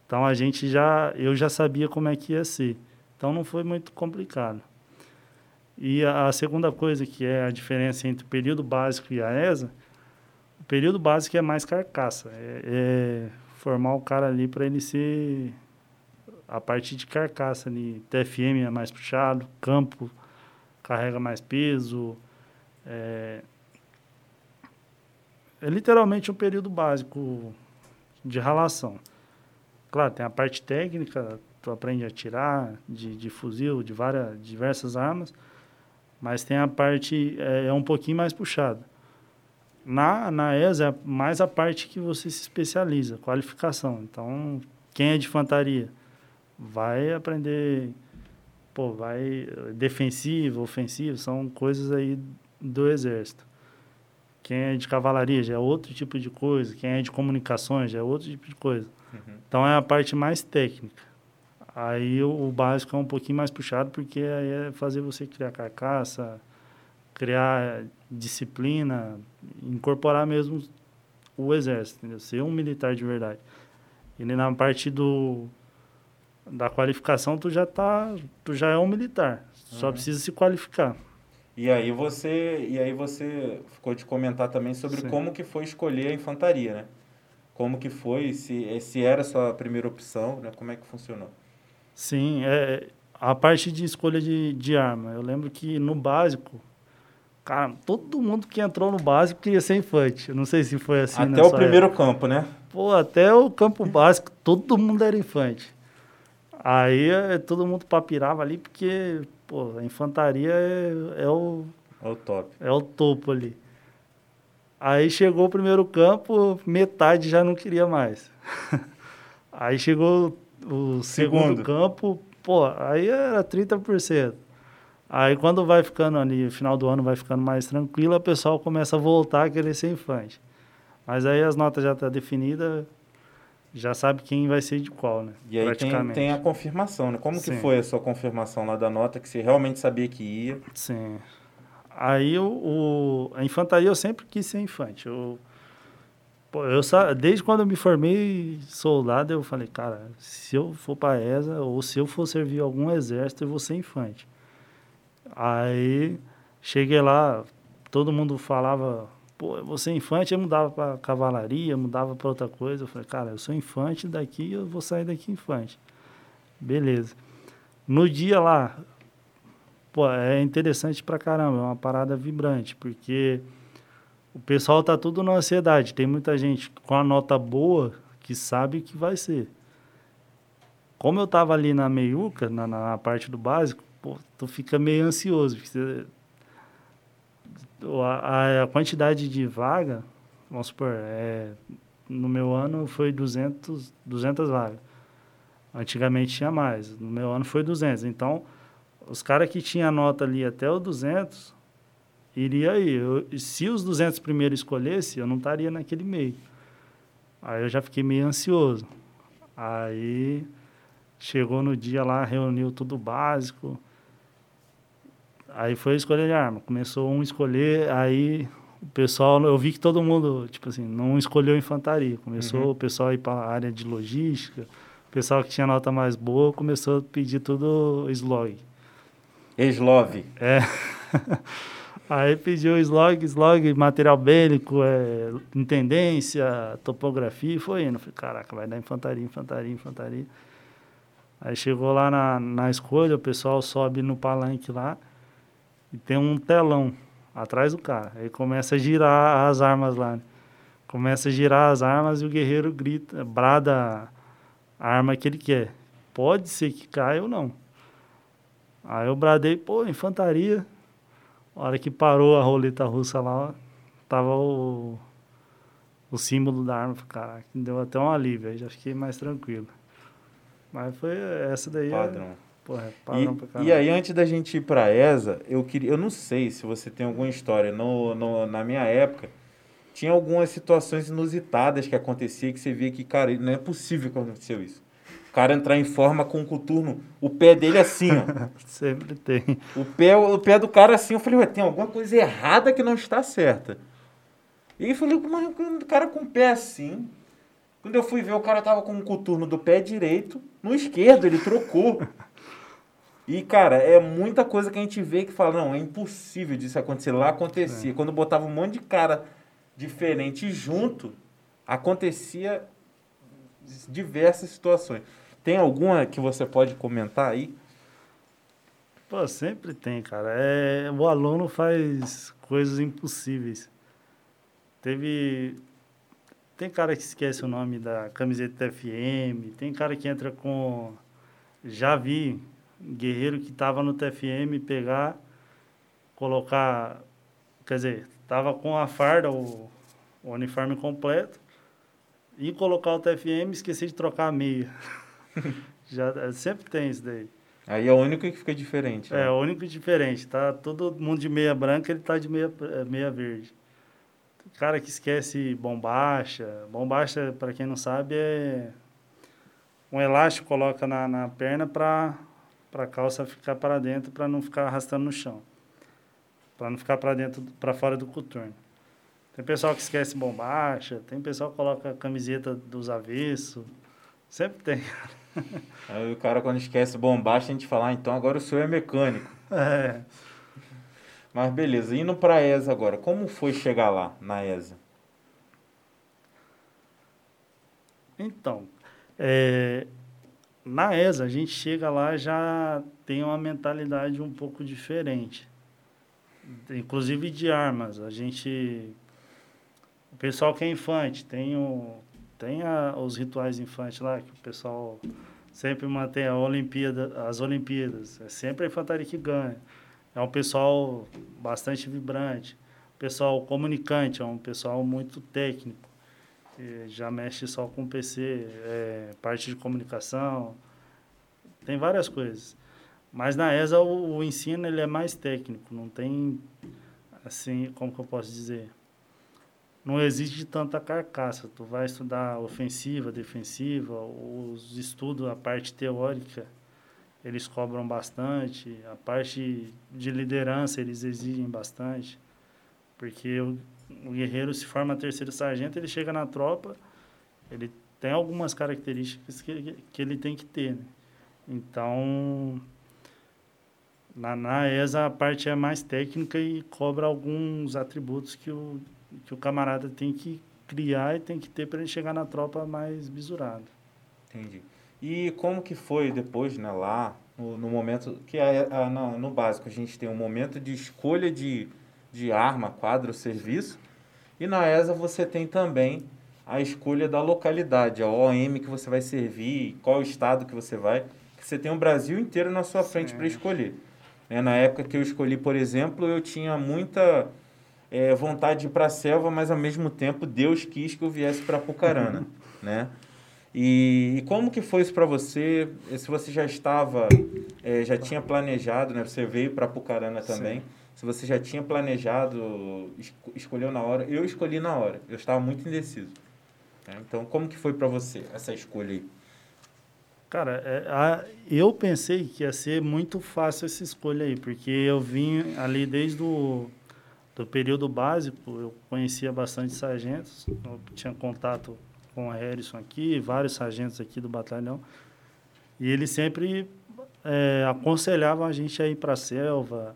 S2: Então a gente já, eu já sabia como é que ia ser. Então não foi muito complicado. E a, a segunda coisa que é a diferença entre o período básico e a ESA, o período básico é mais carcaça, é, é formar o cara ali para ele ser a parte de carcaça ali, TFM é mais puxado, campo carrega mais peso, é, é literalmente um período básico de relação. Claro, tem a parte técnica, tu aprende a atirar de, de fuzil, de várias, diversas armas, mas tem a parte, é, é um pouquinho mais puxada. Na, na ESA é mais a parte que você se especializa, qualificação. Então, quem é de infantaria vai aprender, pô, vai defensivo, ofensivo, são coisas aí do exército. Quem é de cavalaria já é outro tipo de coisa, quem é de comunicações já é outro tipo de coisa.
S1: Uhum.
S2: Então é a parte mais técnica. Aí o, o básico é um pouquinho mais puxado, porque aí é fazer você criar carcaça, criar disciplina, incorporar mesmo o exército, entendeu? ser um militar de verdade. E na parte do da qualificação tu já tá, tu já é um militar, só
S1: Uhum.
S2: precisa se qualificar.
S1: E aí você, e aí você ficou de comentar também sobre
S2: Sim.
S1: como que foi escolher a infantaria, né? Como que foi, se, se era a sua primeira opção, né? Como é que funcionou?
S2: Sim, é a parte de escolha de, de arma. Eu lembro que no básico, cara, todo mundo que entrou no básico queria ser infante. Eu não sei se foi assim
S1: Até o primeiro
S2: época.
S1: campo, né?
S2: Pô, até o campo básico, todo mundo era infante. Aí eh, todo mundo papirava ali, porque, pô, a infantaria é, é o,
S1: É o top.
S2: é o topo ali. Aí chegou o primeiro campo, metade já não queria mais. aí chegou o segundo,
S1: Segundo.
S2: campo, pô, aí era 30%. Aí quando vai ficando ali, final do ano vai ficando mais tranquilo, o pessoal começa a voltar a querer ser infante. Mas aí as notas já estão definidas, já sabe quem vai ser de qual, né?
S1: E aí tem, tem a confirmação, né? Como Sim. que foi a sua confirmação lá da nota, que você realmente sabia que ia?
S2: Sim. Aí o, o a infantaria eu sempre quis ser infante. Eu, pô, eu desde quando eu me formei soldado, eu falei, cara, se eu for para ESA ou se eu for servir algum exército, eu vou ser infante. Aí cheguei lá, todo mundo falava pô, ser infante, eu mudava para cavalaria, mudava para outra coisa. Eu falei, cara, eu sou infante, daqui eu vou sair daqui infante. Beleza. No dia lá, pô, é interessante pra caramba, é uma parada vibrante, porque o pessoal tá tudo na ansiedade. Tem muita gente com a nota boa que sabe que vai ser. Como eu tava ali na meiuca, na, na parte do básico, pô, tu fica meio ansioso, porque você a, a quantidade de vaga, vamos supor, é, no meu ano foi 200, 200 vagas. Antigamente tinha mais, no meu ano foi 200. Então, os caras que tinham nota ali até o 200, iria aí. Eu, se os 200 primeiro escolhesse, eu não estaria naquele meio. Aí eu já fiquei meio ansioso. Aí chegou no dia lá, reuniu tudo básico, Aí foi escolher de arma. Começou um escolher, aí o pessoal, eu vi que todo mundo, tipo assim, não escolheu infantaria. Começou uhum. o pessoal a ir para a área de logística, o pessoal que tinha nota mais boa começou a pedir tudo slog.
S1: Slog.
S2: É. Aí pediu slog, slog, material bélico, é, intendência, topografia, e foi indo. Falei, caraca, vai dar infantaria, infantaria, infantaria. Aí chegou lá na, na escolha, o pessoal sobe no palanque lá, e tem um telão atrás do cara. Aí começa a girar as armas lá. Né? Começa a girar as armas e o guerreiro grita, brada a arma que ele quer. Pode ser que caia ou não. Aí eu bradei, pô, infantaria. A hora que parou a roleta russa lá, tava o, o símbolo da arma. Caraca, deu até um alívio, aí já fiquei mais tranquilo. Mas foi essa daí. É
S1: Padrão. É, Porra, e, e aí, antes da gente ir para ESA, eu queria, eu não sei se você tem alguma história. No, no, na minha época, tinha algumas situações inusitadas que acontecia que você via que, cara, não é possível que aconteceu isso. O cara entrar em forma com o coturno, o pé dele assim, ó.
S2: Sempre tem.
S1: O pé, o pé do cara assim, eu falei, ué, tem alguma coisa errada que não está certa. E aí falei, mas o cara com o pé assim. Quando eu fui ver, o cara tava com o coturno do pé direito no esquerdo, ele trocou. E, cara, é muita coisa que a gente vê que fala, não, é impossível disso acontecer. Lá acontecia. É. Quando botava um monte de cara diferente junto, acontecia diversas situações. Tem alguma que você pode comentar aí?
S2: Pô, sempre tem, cara. É, o aluno faz coisas impossíveis. Teve. Tem cara que esquece o nome da camiseta FM, tem cara que entra com. Já vi guerreiro que estava no TFM pegar, colocar, quer dizer, estava com a farda, o, o, uniforme completo, e colocar o TFM esqueci de trocar a meia. Já, é, sempre tem isso daí.
S1: Aí é o único que fica diferente.
S2: Né? É, o único diferente. Tá todo mundo de meia branca, ele tá de meia, é, meia verde. Cara que esquece bombacha. Bombacha, para quem não sabe, é um elástico coloca na, na perna para para a calça ficar para dentro, para não ficar arrastando no chão. Para não ficar para dentro, para fora do coturno. Tem pessoal que esquece bombacha, tem pessoal que coloca a camiseta dos avessos. Sempre tem.
S1: Aí o cara, quando esquece bombacha, a gente fala, ah, então agora o senhor é mecânico.
S2: É.
S1: Mas beleza, indo para a ESA agora, como foi chegar lá, na ESA?
S2: Então, é, na ESA, a gente chega lá já tem uma mentalidade um pouco diferente. Inclusive de armas. A gente. O pessoal que é infante, tem, o, tem a, os rituais infantes lá, que o pessoal sempre mantém a Olimpíada, as Olimpíadas. É sempre a infantaria que ganha. É um pessoal bastante vibrante. Pessoal comunicante, é um pessoal muito técnico já mexe só com PC, é, parte de comunicação, tem várias coisas. Mas na ESA o, o, ensino ele é mais técnico, não tem assim, como que eu posso dizer? não existe tanta carcaça. Tu vai estudar ofensiva, defensiva, os estudos, a parte teórica, eles cobram bastante. A parte de liderança, eles exigem bastante. Porque o, o guerreiro se forma terceiro sargento, ele chega na tropa, ele tem algumas características que, que ele tem que ter. Né? Então, na, na ESA a parte é mais técnica e cobra alguns atributos que o, que o camarada tem que criar e tem que ter para ele chegar na tropa mais bisurado.
S1: Entendi. E como que foi depois, né, lá, no, no momento, que é, a, no, no básico a gente tem um momento de escolha de, de arma, quadro, serviço, e na ESA você tem também a escolha da localidade, a OM que você vai servir, qual estado que você vai, você tem o Brasil inteiro na sua frente para escolher. Né? Na época que eu escolhi, por exemplo, eu tinha muita é, vontade de ir para a selva, mas ao mesmo tempo Deus quis que eu viesse para Apucarana, né? E, e, como que foi isso para você? Se você já estava, é, já tinha planejado, né? Você veio para Apucarana também. Sim. Se você já tinha planejado, escolheu na hora. Eu escolhi na hora. Eu estava muito indeciso. Né? Então, como que foi para você essa escolha aí?
S2: Cara, é, a, eu pensei que ia ser muito fácil essa escolha aí, porque eu vim ali desde o do período básico, eu conhecia bastante sargentos, eu tinha contato com o Harrison aqui, vários sargentos aqui do batalhão, e eles sempre é, aconselhavam a gente a ir para a selva,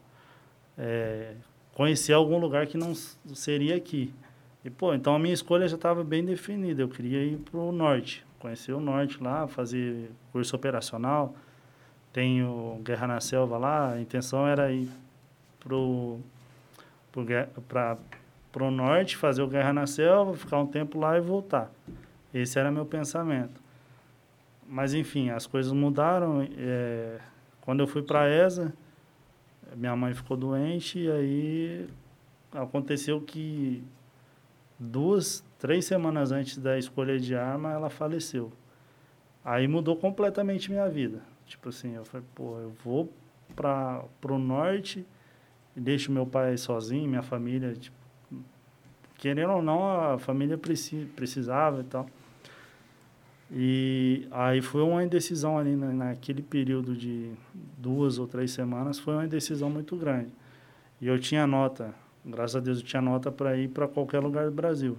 S2: é, conhecer algum lugar que não seria aqui. E, pô, então a minha escolha já estava bem definida, eu queria ir para o norte conhecer o norte lá, fazer curso operacional. Tenho Guerra na Selva lá, a intenção era ir para o norte, fazer o Guerra na Selva, ficar um tempo lá e voltar. Esse era meu pensamento. Mas, enfim, as coisas mudaram. É, quando eu fui para a ESA, minha mãe ficou doente e aí aconteceu que duas, três semanas antes da escolha de arma, ela faleceu. Aí mudou completamente minha vida. Tipo assim, eu falei, pô, eu vou para o norte e deixo meu pai sozinho, minha família, tipo, querendo ou não, a família preci, precisava e tal. E aí foi uma indecisão ali naquele período de duas ou três semanas, foi uma indecisão muito grande. E eu tinha nota, graças a Deus eu tinha nota para ir para qualquer lugar do Brasil.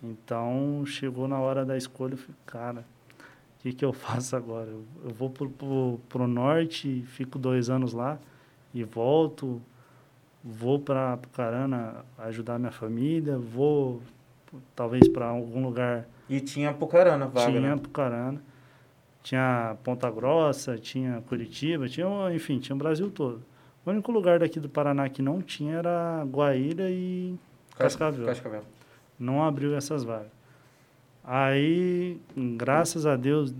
S2: Então, chegou na hora da escolha, eu falei, cara, o que, que eu faço agora? Eu, vou para o norte, fico dois anos lá e volto, vou para Apucarana ajudar minha família, vou talvez para algum lugar...
S1: E tinha Apucarana, vaga,
S2: Tinha
S1: né?
S2: Apucarana. Tinha Ponta Grossa, tinha Curitiba, tinha, enfim, tinha o Brasil todo. O único lugar daqui do Paraná que não tinha era Guaíra e Cascavel.
S1: Cascavel
S2: não abriu essas vagas. Aí, graças a Deus,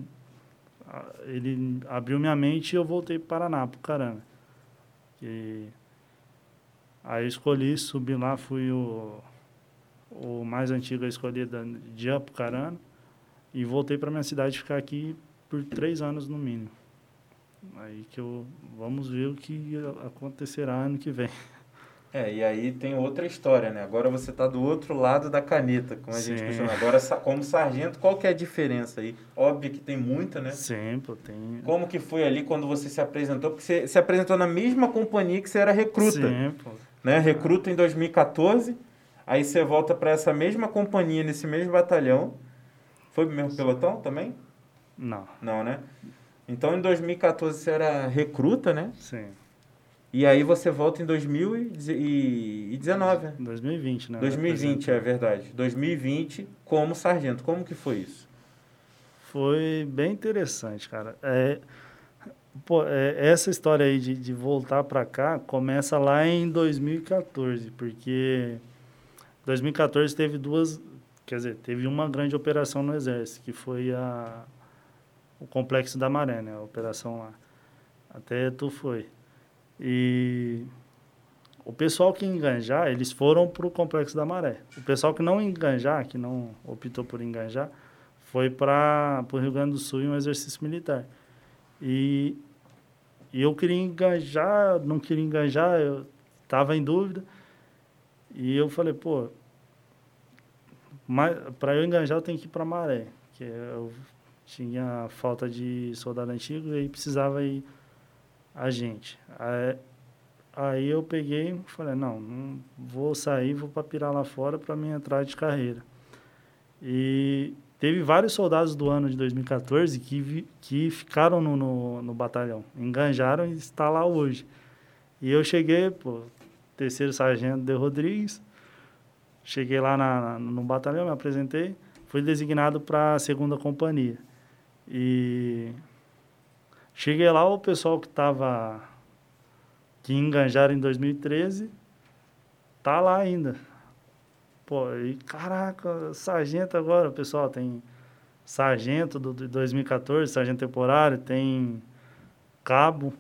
S2: ele abriu minha mente e eu voltei para Paraná, para caramba. E aí eu escolhi, subi lá, fui o, o mais antigo escolher de Apucarana e voltei para minha cidade ficar aqui por três anos no mínimo. Aí que eu vamos ver o que acontecerá ano que vem.
S1: É, e aí tem outra história, né? Agora você está do outro lado da caneta, como a Sim. gente costuma. Agora, como sargento, qual que é a diferença aí? Óbvio que tem muita, né?
S2: Sim, pô, tem...
S1: Como que foi ali quando você se apresentou? Porque você se apresentou na mesma companhia que você era recruta.
S2: Sim, pô.
S1: Né? Recruta em 2014, aí você volta para essa mesma companhia, nesse mesmo batalhão. Foi o mesmo pelotão também?
S2: Não.
S1: Não, né? Então, em 2014 você era recruta, né?
S2: Sim.
S1: E aí você volta em 2019, né?
S2: 2020, né?
S1: 2020, é verdade. 2020 como sargento. Como que foi isso?
S2: Foi bem interessante, cara. É, pô, é, essa história aí de, de voltar para cá começa lá em 2014, porque 2014 teve duas, quer dizer, teve uma grande operação no Exército, que foi a, o Complexo da Maré, né? A operação lá. Até tu foi. E o pessoal que enganjar, eles foram para o Complexo da Maré. O pessoal que não enganjar, que não optou por enganjar, foi para o Rio Grande do Sul em um exercício militar. E, e eu queria enganjar, não queria enganjar, eu estava em dúvida. E eu falei, pô, para eu enganjar, eu tenho que ir para Maré, que eu tinha falta de soldado antigo e precisava ir a gente. Aí, aí eu peguei falei, não, não vou sair, vou para pirar lá fora para minha entrada de carreira. E teve vários soldados do ano de 2014 que, vi, que ficaram no, no, no, batalhão, enganjaram e está lá hoje. E eu cheguei, pô, terceiro sargento de Rodrigues, cheguei lá na, no batalhão, me apresentei, fui designado para a segunda companhia. E cheguei lá, o pessoal que estava que enganjaram em 2013 tá lá ainda. Pô, e caraca, sargento agora, pessoal, tem sargento do, de 2014, sargento temporário, tem cabo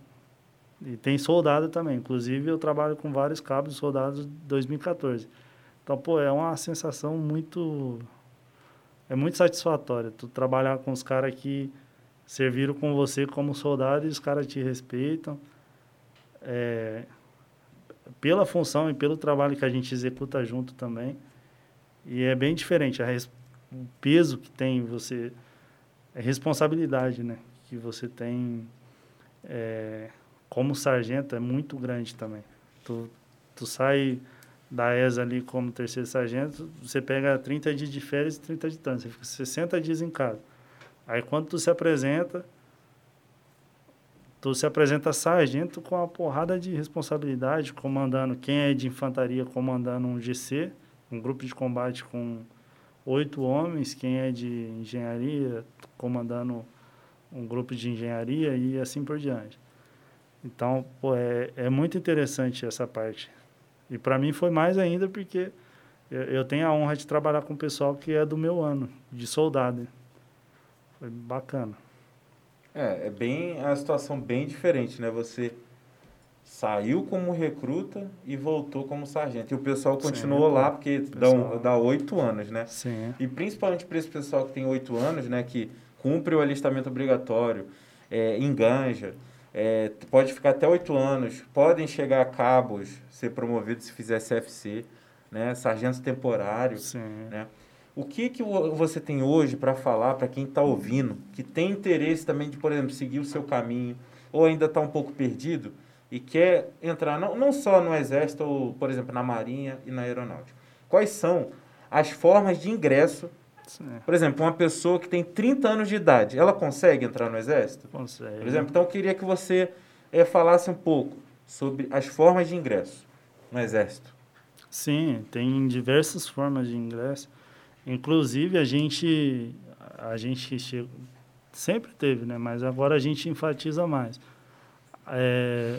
S2: e tem soldado também. Inclusive, eu trabalho com vários cabos soldados de 2014. Então, pô, é uma sensação muito é muito satisfatória tu trabalhar com os caras que serviram com você como soldado e os caras te respeitam. É, pela função e pelo trabalho que a gente executa junto também. E é bem diferente. Res, o peso que tem você. É responsabilidade, né? Que você tem é, como sargento é muito grande também. Tu, tu sai da ESA ali como terceiro sargento, você pega 30 dias de férias e 30 de tanto, você fica 60 dias em casa. Aí quando tu se apresenta, tu se apresenta sargento com uma porrada de responsabilidade, comandando quem é de infantaria, comandando um GC, um grupo de combate com oito homens, quem é de engenharia, comandando um grupo de engenharia e assim por diante. Então, pô, é, é muito interessante essa parte. E para mim foi mais ainda porque eu tenho a honra de trabalhar com o pessoal que é do meu ano, de soldado. Foi bacana.
S1: É, é bem é uma situação bem diferente, né? Você saiu como recruta e voltou como sargento. E o pessoal continuou Sim, lá porque pessoal... dá oito anos, né?
S2: Sim.
S1: E principalmente para esse pessoal que tem oito anos, né? Que cumpre o alistamento obrigatório, é, enganja, é, pode ficar até oito anos, podem chegar a cabos, ser promovidos se fizer CFC, né? Sargento temporário,
S2: Sim.
S1: né? O que, que você tem hoje para falar para quem está ouvindo, que tem interesse também de, por exemplo, seguir o seu caminho, ou ainda está um pouco perdido e quer entrar não, não só no Exército, ou, por exemplo, na Marinha e na Aeronáutica? Quais são as formas de ingresso por exemplo, uma pessoa que tem 30 anos de idade, ela consegue entrar no Exército?
S2: Consegue.
S1: Por exemplo, então eu queria que você é, falasse um pouco sobre as formas de ingresso no Exército.
S2: Sim, tem diversas formas de ingresso. Inclusive, a gente, a gente chega, sempre teve, né? mas agora a gente enfatiza mais. É,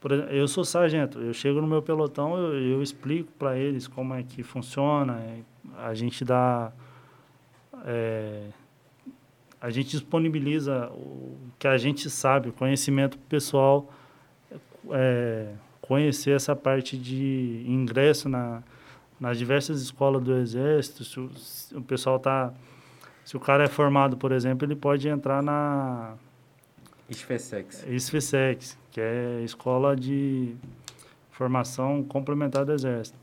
S2: por, eu sou sargento, eu chego no meu pelotão, eu, eu explico para eles como é que funciona, é, a gente dá é, a gente disponibiliza o que a gente sabe, o conhecimento pessoal, é, conhecer essa parte de ingresso na, nas diversas escolas do Exército. Se o, se o pessoal está. Se o cara é formado, por exemplo, ele pode entrar na.
S1: ISFESEX.
S2: ISFESEX, que é Escola de Formação Complementar do Exército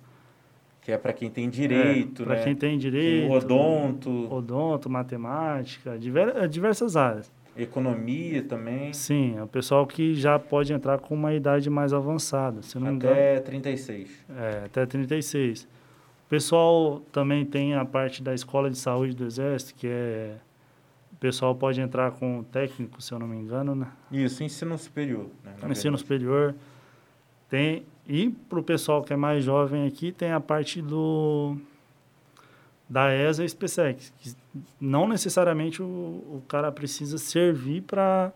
S1: que é para quem tem direito,
S2: é,
S1: para
S2: né? quem tem direito,
S1: odonto,
S2: odonto, matemática, é, diversas áreas.
S1: Economia também.
S2: Sim, é o pessoal que já pode entrar com uma idade mais avançada, se não
S1: Até engano, 36.
S2: É, até 36. O pessoal também tem a parte da escola de saúde do Exército, que é o pessoal pode entrar com técnico, se eu não me engano, né?
S1: Isso, ensino superior. Né,
S2: ensino verdade. superior. Tem, e para o pessoal que é mais jovem aqui, tem a parte do da ESA e SpaceX, que não necessariamente o, o cara precisa servir para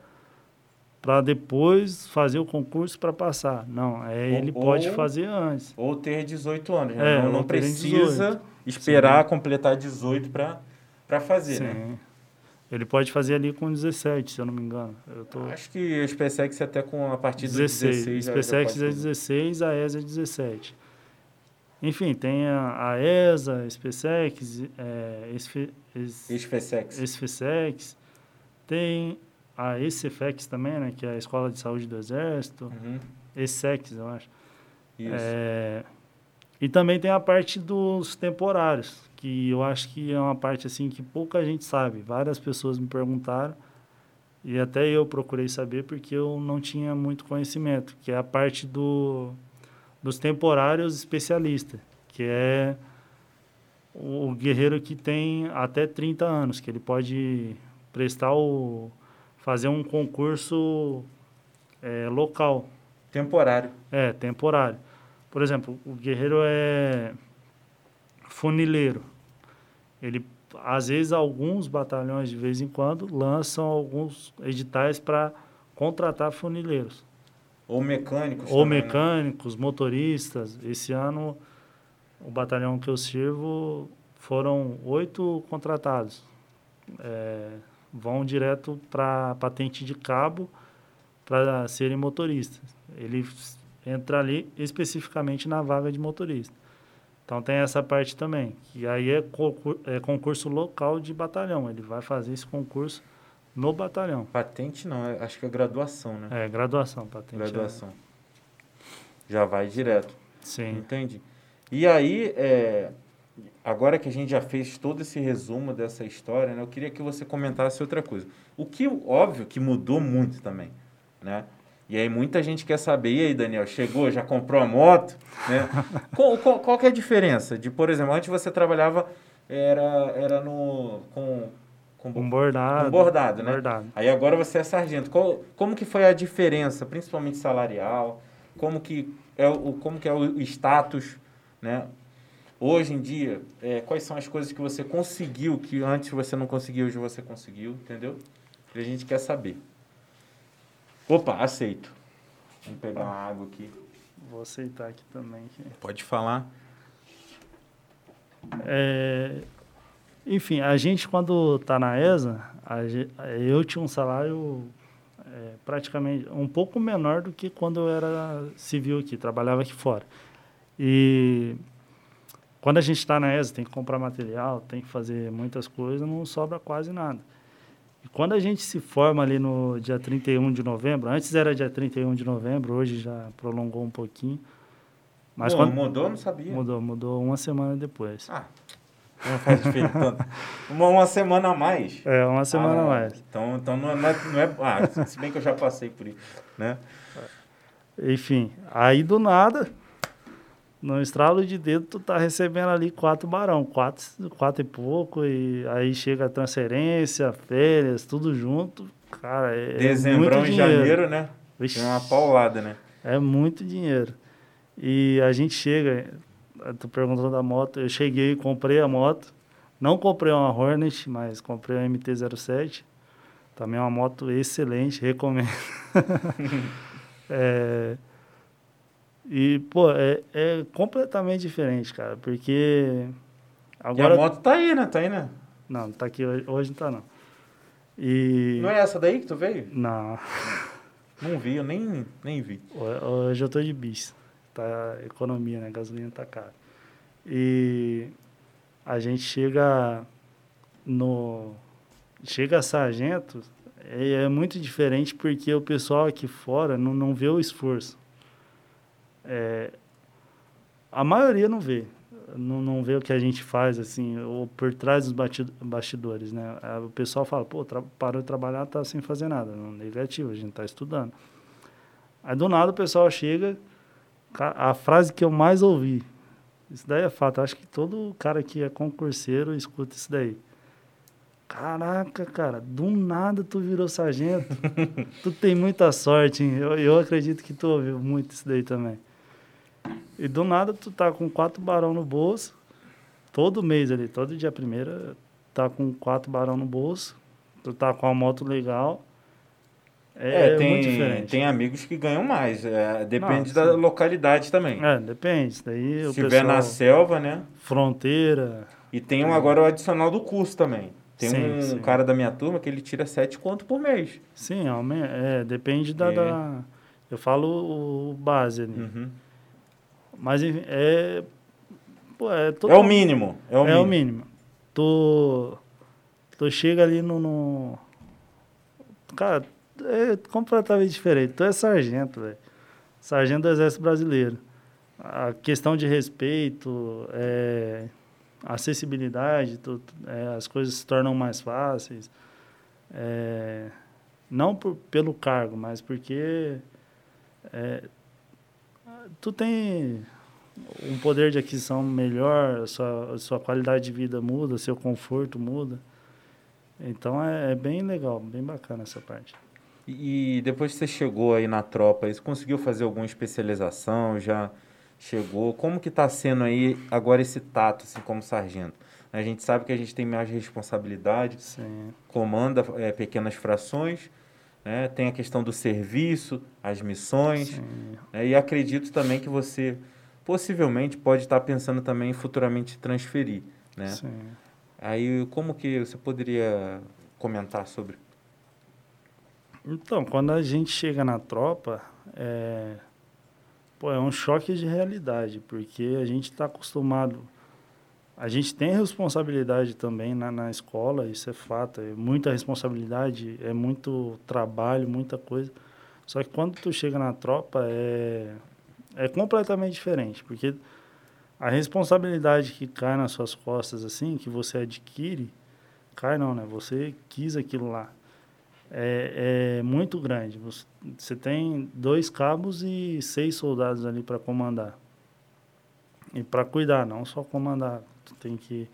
S2: para depois fazer o concurso para passar. Não, é, ou, ele pode ou, fazer antes.
S1: Ou ter 18 anos. Né? É, não, não precisa esperar Sim. completar 18 para fazer, Sim. né?
S2: Ele pode fazer ali com 17, se eu não me engano. Eu tô...
S1: Acho que a SpaceX até com a partir do 16. 16
S2: SpaceX é 16, a ESA é 17. Enfim, tem a, a ESA, a SpaceX, é,
S1: SpaceX.
S2: SpaceX. Tem a ECFEX também, né, que é a Escola de Saúde do Exército. Uhum. ESEX, eu acho.
S1: Isso.
S2: É, E também tem a parte dos temporários, que eu acho que é uma parte assim que pouca gente sabe. Várias pessoas me perguntaram e até eu procurei saber porque eu não tinha muito conhecimento, que é a parte do, dos temporários especialistas, que é o guerreiro que tem até 30 anos, que ele pode prestar o fazer um concurso é, local.
S1: Temporário.
S2: É, temporário. Por exemplo, o guerreiro é funileiro. Ele às vezes alguns batalhões de vez em quando lançam alguns editais para contratar funileiros.
S1: Ou mecânicos.
S2: Ou
S1: também, né?
S2: mecânicos, né? motoristas. Esse ano, o batalhão que eu sirvo foram oito contratados. É, vão direto para patente de cabo para serem motoristas. Ele entra ali especificamente na vaga de motorista. Então tem essa parte também, que aí é, concurso, é concurso local de batalhão. Ele vai fazer esse concurso no batalhão.
S1: Patente não, é, acho que é graduação, né?
S2: É, graduação, patente.
S1: Graduação. É... Já vai direto.
S2: Sim.
S1: Entende? E aí, é, agora que a gente já fez todo esse resumo dessa história, né, eu queria que você comentasse outra coisa. O que, óbvio, que mudou muito também, né? E aí muita gente quer saber, e aí, Daniel, chegou, já comprou a moto, né? qual, qual, qual que é a diferença de, por exemplo, antes você trabalhava, era, era no... com
S2: com, um bordado.
S1: Com bordado, né?
S2: Bordado.
S1: Aí agora você é sargento. Qual, como que foi a diferença, principalmente salarial? Como que é o, como que é o status, né? Hoje em dia, é, quais são as coisas que você conseguiu que antes você não conseguiu, hoje você conseguiu, entendeu? E a gente quer saber. Opa, aceito. Vamos pegar uma água aqui.
S2: Vou aceitar aqui também.
S1: Pode falar.
S2: É, enfim, a gente quando está na ESA, eu tinha um salário é, praticamente um pouco menor do que quando eu era civil aqui, trabalhava aqui fora. E quando a gente está na ESA, tem que comprar material, tem que fazer muitas coisas, não sobra quase nada. E quando a gente se forma ali no dia 31 de novembro, antes era dia 31 de novembro, hoje já prolongou um pouquinho.
S1: Mas Pô, quando mudou, não sabia.
S2: Mudou, mudou uma semana depois.
S1: Ah, não faz diferença. uma, uma semana a mais.
S2: É, uma semana ah, a mais.
S1: Então, então não, é, não, é, não é. Ah, se bem que eu já passei por isso, né?
S2: Enfim, aí do nada, no estralo de dedo, tu tá recebendo ali quatro barão, quatro, quatro e pouco, e aí chega a transferência, férias, tudo junto. Cara, é.
S1: Dezembro e janeiro, né? Vixe, é uma paulada, né?
S2: É muito dinheiro. E a gente chega, tu perguntou da moto, eu cheguei, comprei a moto. Não comprei uma Hornet, mas comprei uma MT-07. Também é uma moto excelente, recomendo. é, e, pô, é, é completamente diferente, cara, porque.
S1: Agora... E a moto tá aí, né? Tá aí, né?
S2: Não, tá aqui hoje, hoje não tá, não. E...
S1: Não é essa daí que tu veio?
S2: Não.
S1: Não vi, eu nem, nem vi.
S2: Hoje eu tô de bis. Tá economia, né? Gasolina tá cara. E a gente chega no. Chega a sargento, é, é muito diferente porque o pessoal aqui fora não, não vê o esforço. É, a maioria não vê. Não, não vê o que a gente faz, assim, ou por trás dos bastidores, né? O pessoal fala, pô, parou de trabalhar, tá sem fazer nada. Não, negativo, a gente tá estudando. Aí, do nada, o pessoal chega... A frase que eu mais ouvi, isso daí é fato, acho que todo cara que é concurseiro escuta isso daí. Caraca, cara, do nada tu virou sargento. tu tem muita sorte, hein? Eu, eu acredito que tu ouviu muito isso daí também. E do nada tu tá com quatro barão no bolso, todo mês ali, todo dia primeiro, tá com quatro barão no bolso, tu tá com uma moto legal.
S1: É, é tem, muito diferente. Tem amigos que ganham mais, é, depende Não, da localidade também.
S2: É, depende. Daí
S1: Se estiver na selva, né?
S2: Fronteira.
S1: E tem um, agora o adicional do curso também. Tem sim, um sim. cara da minha turma que ele tira sete conto por mês.
S2: Sim, é, depende da, da, Eu falo o base ali. Uhum. Mas é. Pô, é,
S1: é o mínimo. É o
S2: é mínimo. o mínimo. Tu, tu chega ali no, no. Cara, é completamente diferente. Tu é sargento, velho. Sargento do Exército Brasileiro. a questão de respeito, é, acessibilidade, tu, é, as coisas se tornam mais fáceis. É, não por, pelo cargo, mas porque é, tu tem um poder de aquisição melhor, sua, sua qualidade de vida muda, seu conforto muda. Então é, é bem legal, bem bacana essa parte.
S1: E depois que você chegou aí na tropa, você conseguiu fazer alguma especialização? Já chegou? Como que está sendo aí agora esse tato, assim, como sargento? A gente sabe que a gente tem mais responsabilidade,
S2: Sim.
S1: comanda é, pequenas frações, né? tem a questão do serviço, as missões, né? e acredito também que você possivelmente pode estar pensando também em futuramente transferir, né?
S2: Sim.
S1: Aí como que você poderia comentar sobre?
S2: Então, quando a gente chega na tropa, é, pô, é um choque de realidade, porque a gente está acostumado. A gente tem responsabilidade também na, na escola, isso é fato. É muita responsabilidade, é muito trabalho, muita coisa. Só que quando tu chega na tropa, é, é completamente diferente, porque a responsabilidade que cai nas suas costas, assim, que você adquire, cai não, né? Você quis aquilo lá é, é muito grande. Você, você tem dois cabos e seis soldados ali para comandar. E para cuidar, não só comandar. Tu tem que.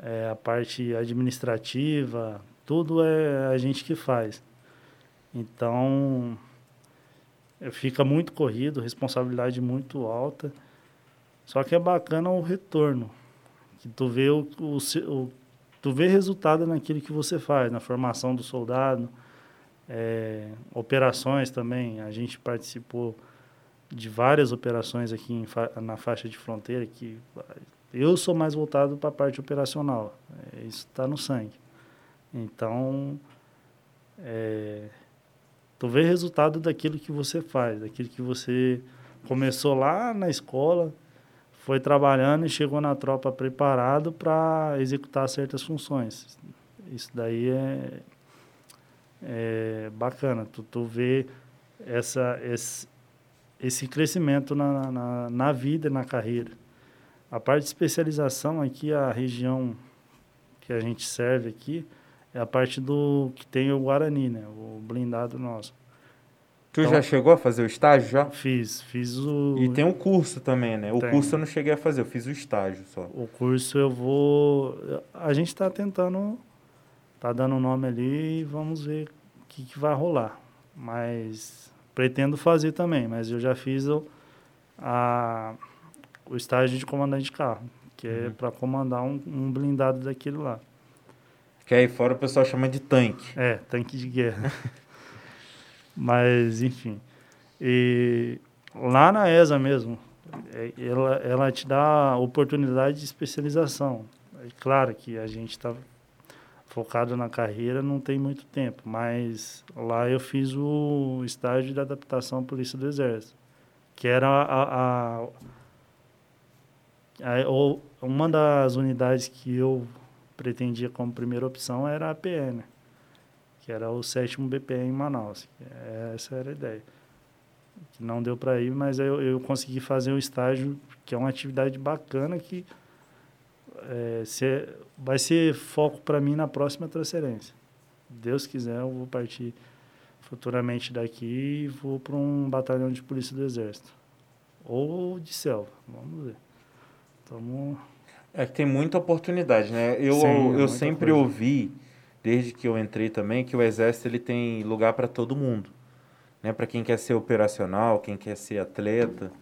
S2: É, a parte administrativa, tudo é a gente que faz. Então, fica muito corrido, responsabilidade muito alta. Só que é bacana o retorno. Que tu vê o, o, o tu vê resultado naquilo que você faz, na formação do soldado, é, operações também. A gente participou de várias operações aqui fa na faixa de fronteira que eu sou mais voltado para a parte operacional. É, isso está no sangue. Então, é, tu vê resultado daquilo que você faz, daquilo que você começou lá na escola, foi trabalhando e chegou na tropa preparado para executar certas funções. Isso daí é, é bacana. Tu, tu vê essa, esse, esse crescimento na, na, na vida e na carreira. A parte de especialização aqui, a região que a gente serve aqui, é a parte do que tem o Guarani, né? O blindado nosso.
S1: Tu então, já chegou a fazer o estágio já?
S2: Fiz, fiz o.
S1: E tem um curso também, né? O tem. curso eu não cheguei a fazer, eu fiz o estágio só.
S2: O curso eu vou. A gente está tentando. Tá dando o nome ali e vamos ver o que, que vai rolar. Mas pretendo fazer também, mas eu já fiz o, a, o estágio de comandante de carro, que é uhum. é para comandar um, um blindado daquele lá.
S1: Que aí fora o pessoal chama de tanque.
S2: É, tanque de guerra. Mas, enfim. E lá na ESA mesmo, é, ela, ela te dá oportunidade de especialização. É claro que a gente está focado na carreira, não tem muito tempo, mas lá eu fiz o estágio de adaptação à Polícia do Exército, que era a, a, a, uma das unidades que eu pretendia como primeira opção era a PN que era o sétimo BPM em Manaus. Essa era a ideia. Não deu para ir, mas eu, eu consegui fazer um estágio, que é uma atividade bacana que é, vai ser foco para mim na próxima transferência. Deus quiser, eu vou partir futuramente daqui e vou para um batalhão de polícia do exército ou de selva, vamos ver. Tamo...
S1: É que tem muita oportunidade, né? Eu, Sim, eu sempre coisa. ouvi desde que eu entrei também, que o exército ele tem lugar para todo mundo, né? Para quem quer ser operacional, quem quer ser atleta,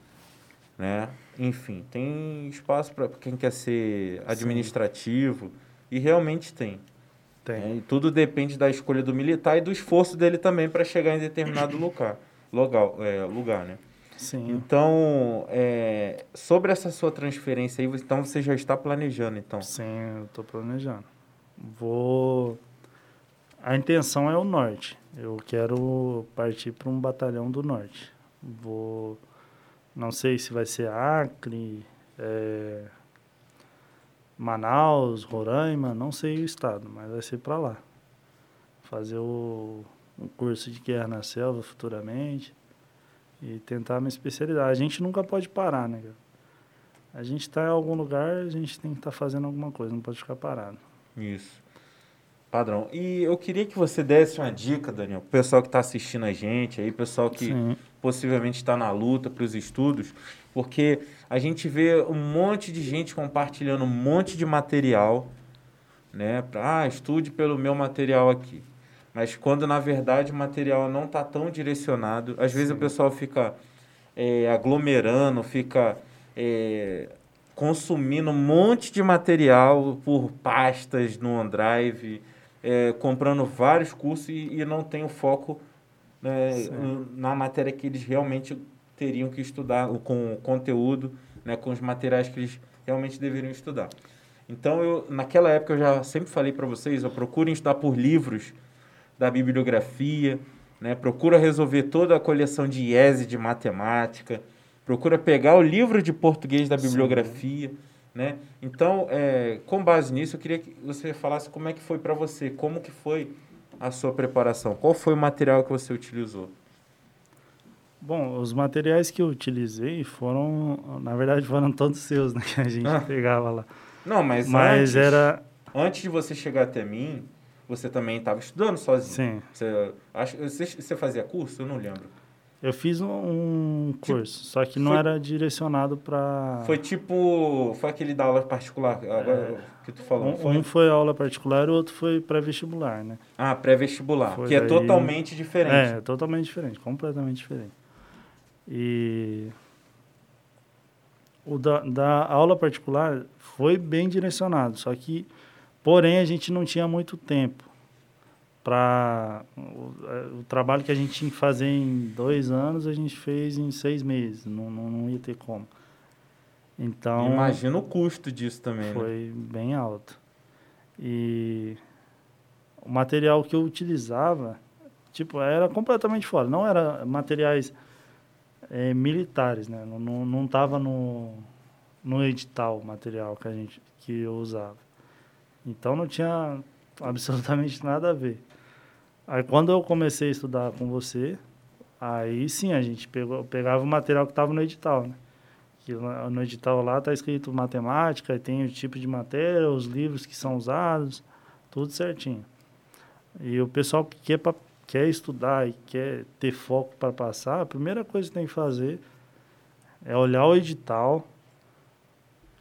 S1: né? Enfim, tem espaço para quem quer ser administrativo Sim. e realmente tem.
S2: Tem. Né?
S1: E tudo depende da escolha do militar e do esforço dele também para chegar em determinado lugar, lugar, é, lugar, né?
S2: Sim.
S1: Então, é, sobre essa sua transferência aí, então você já está planejando, então?
S2: Sim, eu estou planejando. Vou a intenção é o norte. Eu quero partir para um batalhão do norte. Vou, não sei se vai ser Acre, é, Manaus, Roraima, não sei o estado, mas vai ser para lá. Fazer o um curso de guerra na selva futuramente. E tentar me especializar. A gente nunca pode parar, né, cara? A gente está em algum lugar, a gente tem que estar tá fazendo alguma coisa, não pode ficar parado.
S1: Isso. Padrão. E eu queria que você desse uma dica, Daniel, para o pessoal que está assistindo a gente, aí, pessoal que Sim. possivelmente está na luta para os estudos, porque a gente vê um monte de gente compartilhando um monte de material, né? Pra, ah, estude pelo meu material aqui. Mas quando na verdade o material não está tão direcionado, às vezes o pessoal fica é, aglomerando, fica é, consumindo um monte de material por pastas no OneDrive, é, comprando vários cursos e, e não tem o foco né, na matéria que eles realmente teriam que estudar, com o conteúdo, né, com os materiais que eles realmente deveriam estudar. Então, eu, naquela época, eu já sempre falei para vocês, procurem estudar por livros da bibliografia, né? procura resolver toda a coleção de IESE de matemática, procura pegar o livro de português da bibliografia, Sim. né? Então, é, com base nisso, eu queria que você falasse como é que foi para você, como que foi a sua preparação, qual foi o material que você utilizou?
S2: Bom, os materiais que eu utilizei foram, na verdade, foram todos seus, né? Que a gente ah. pegava lá.
S1: Não, mas, mas antes, era antes de você chegar até mim, você também estava estudando sozinho. Sim. Você, acho, você, você, fazia curso? Eu não lembro.
S2: Eu fiz um, um tipo, curso, só que não foi, era direcionado para...
S1: Foi tipo... Foi aquele da aula particular agora, é, que tu falou,
S2: um, foi? Um foi aula particular o outro foi pré-vestibular, né?
S1: Ah, pré-vestibular, que é daí, é totalmente diferente.
S2: É, totalmente diferente, completamente diferente. E... O da, da aula particular foi bem direcionado, só que Porém, a gente não tinha muito tempo para o, o, trabalho que a gente tinha que fazer em dois anos, a gente fez em seis meses. Não, não, não ia ter como. Então.
S1: Imagina o custo disso também. Né?
S2: Foi né? bem alto. E o material que eu utilizava, tipo, era completamente fora. Não era materiais é, militares, né? Não, não, não tava no, no edital material que a gente que eu usava. Então não tinha absolutamente nada a ver. Aí quando eu comecei a estudar com você, aí sim a gente pegou, pegava o material que estava no edital, né? Que no edital lá está escrito matemática, tem o tipo de matéria, os livros que são usados, tudo certinho. E o pessoal que quer, pra, quer estudar e quer ter foco para passar, a primeira coisa que tem que fazer é olhar o edital,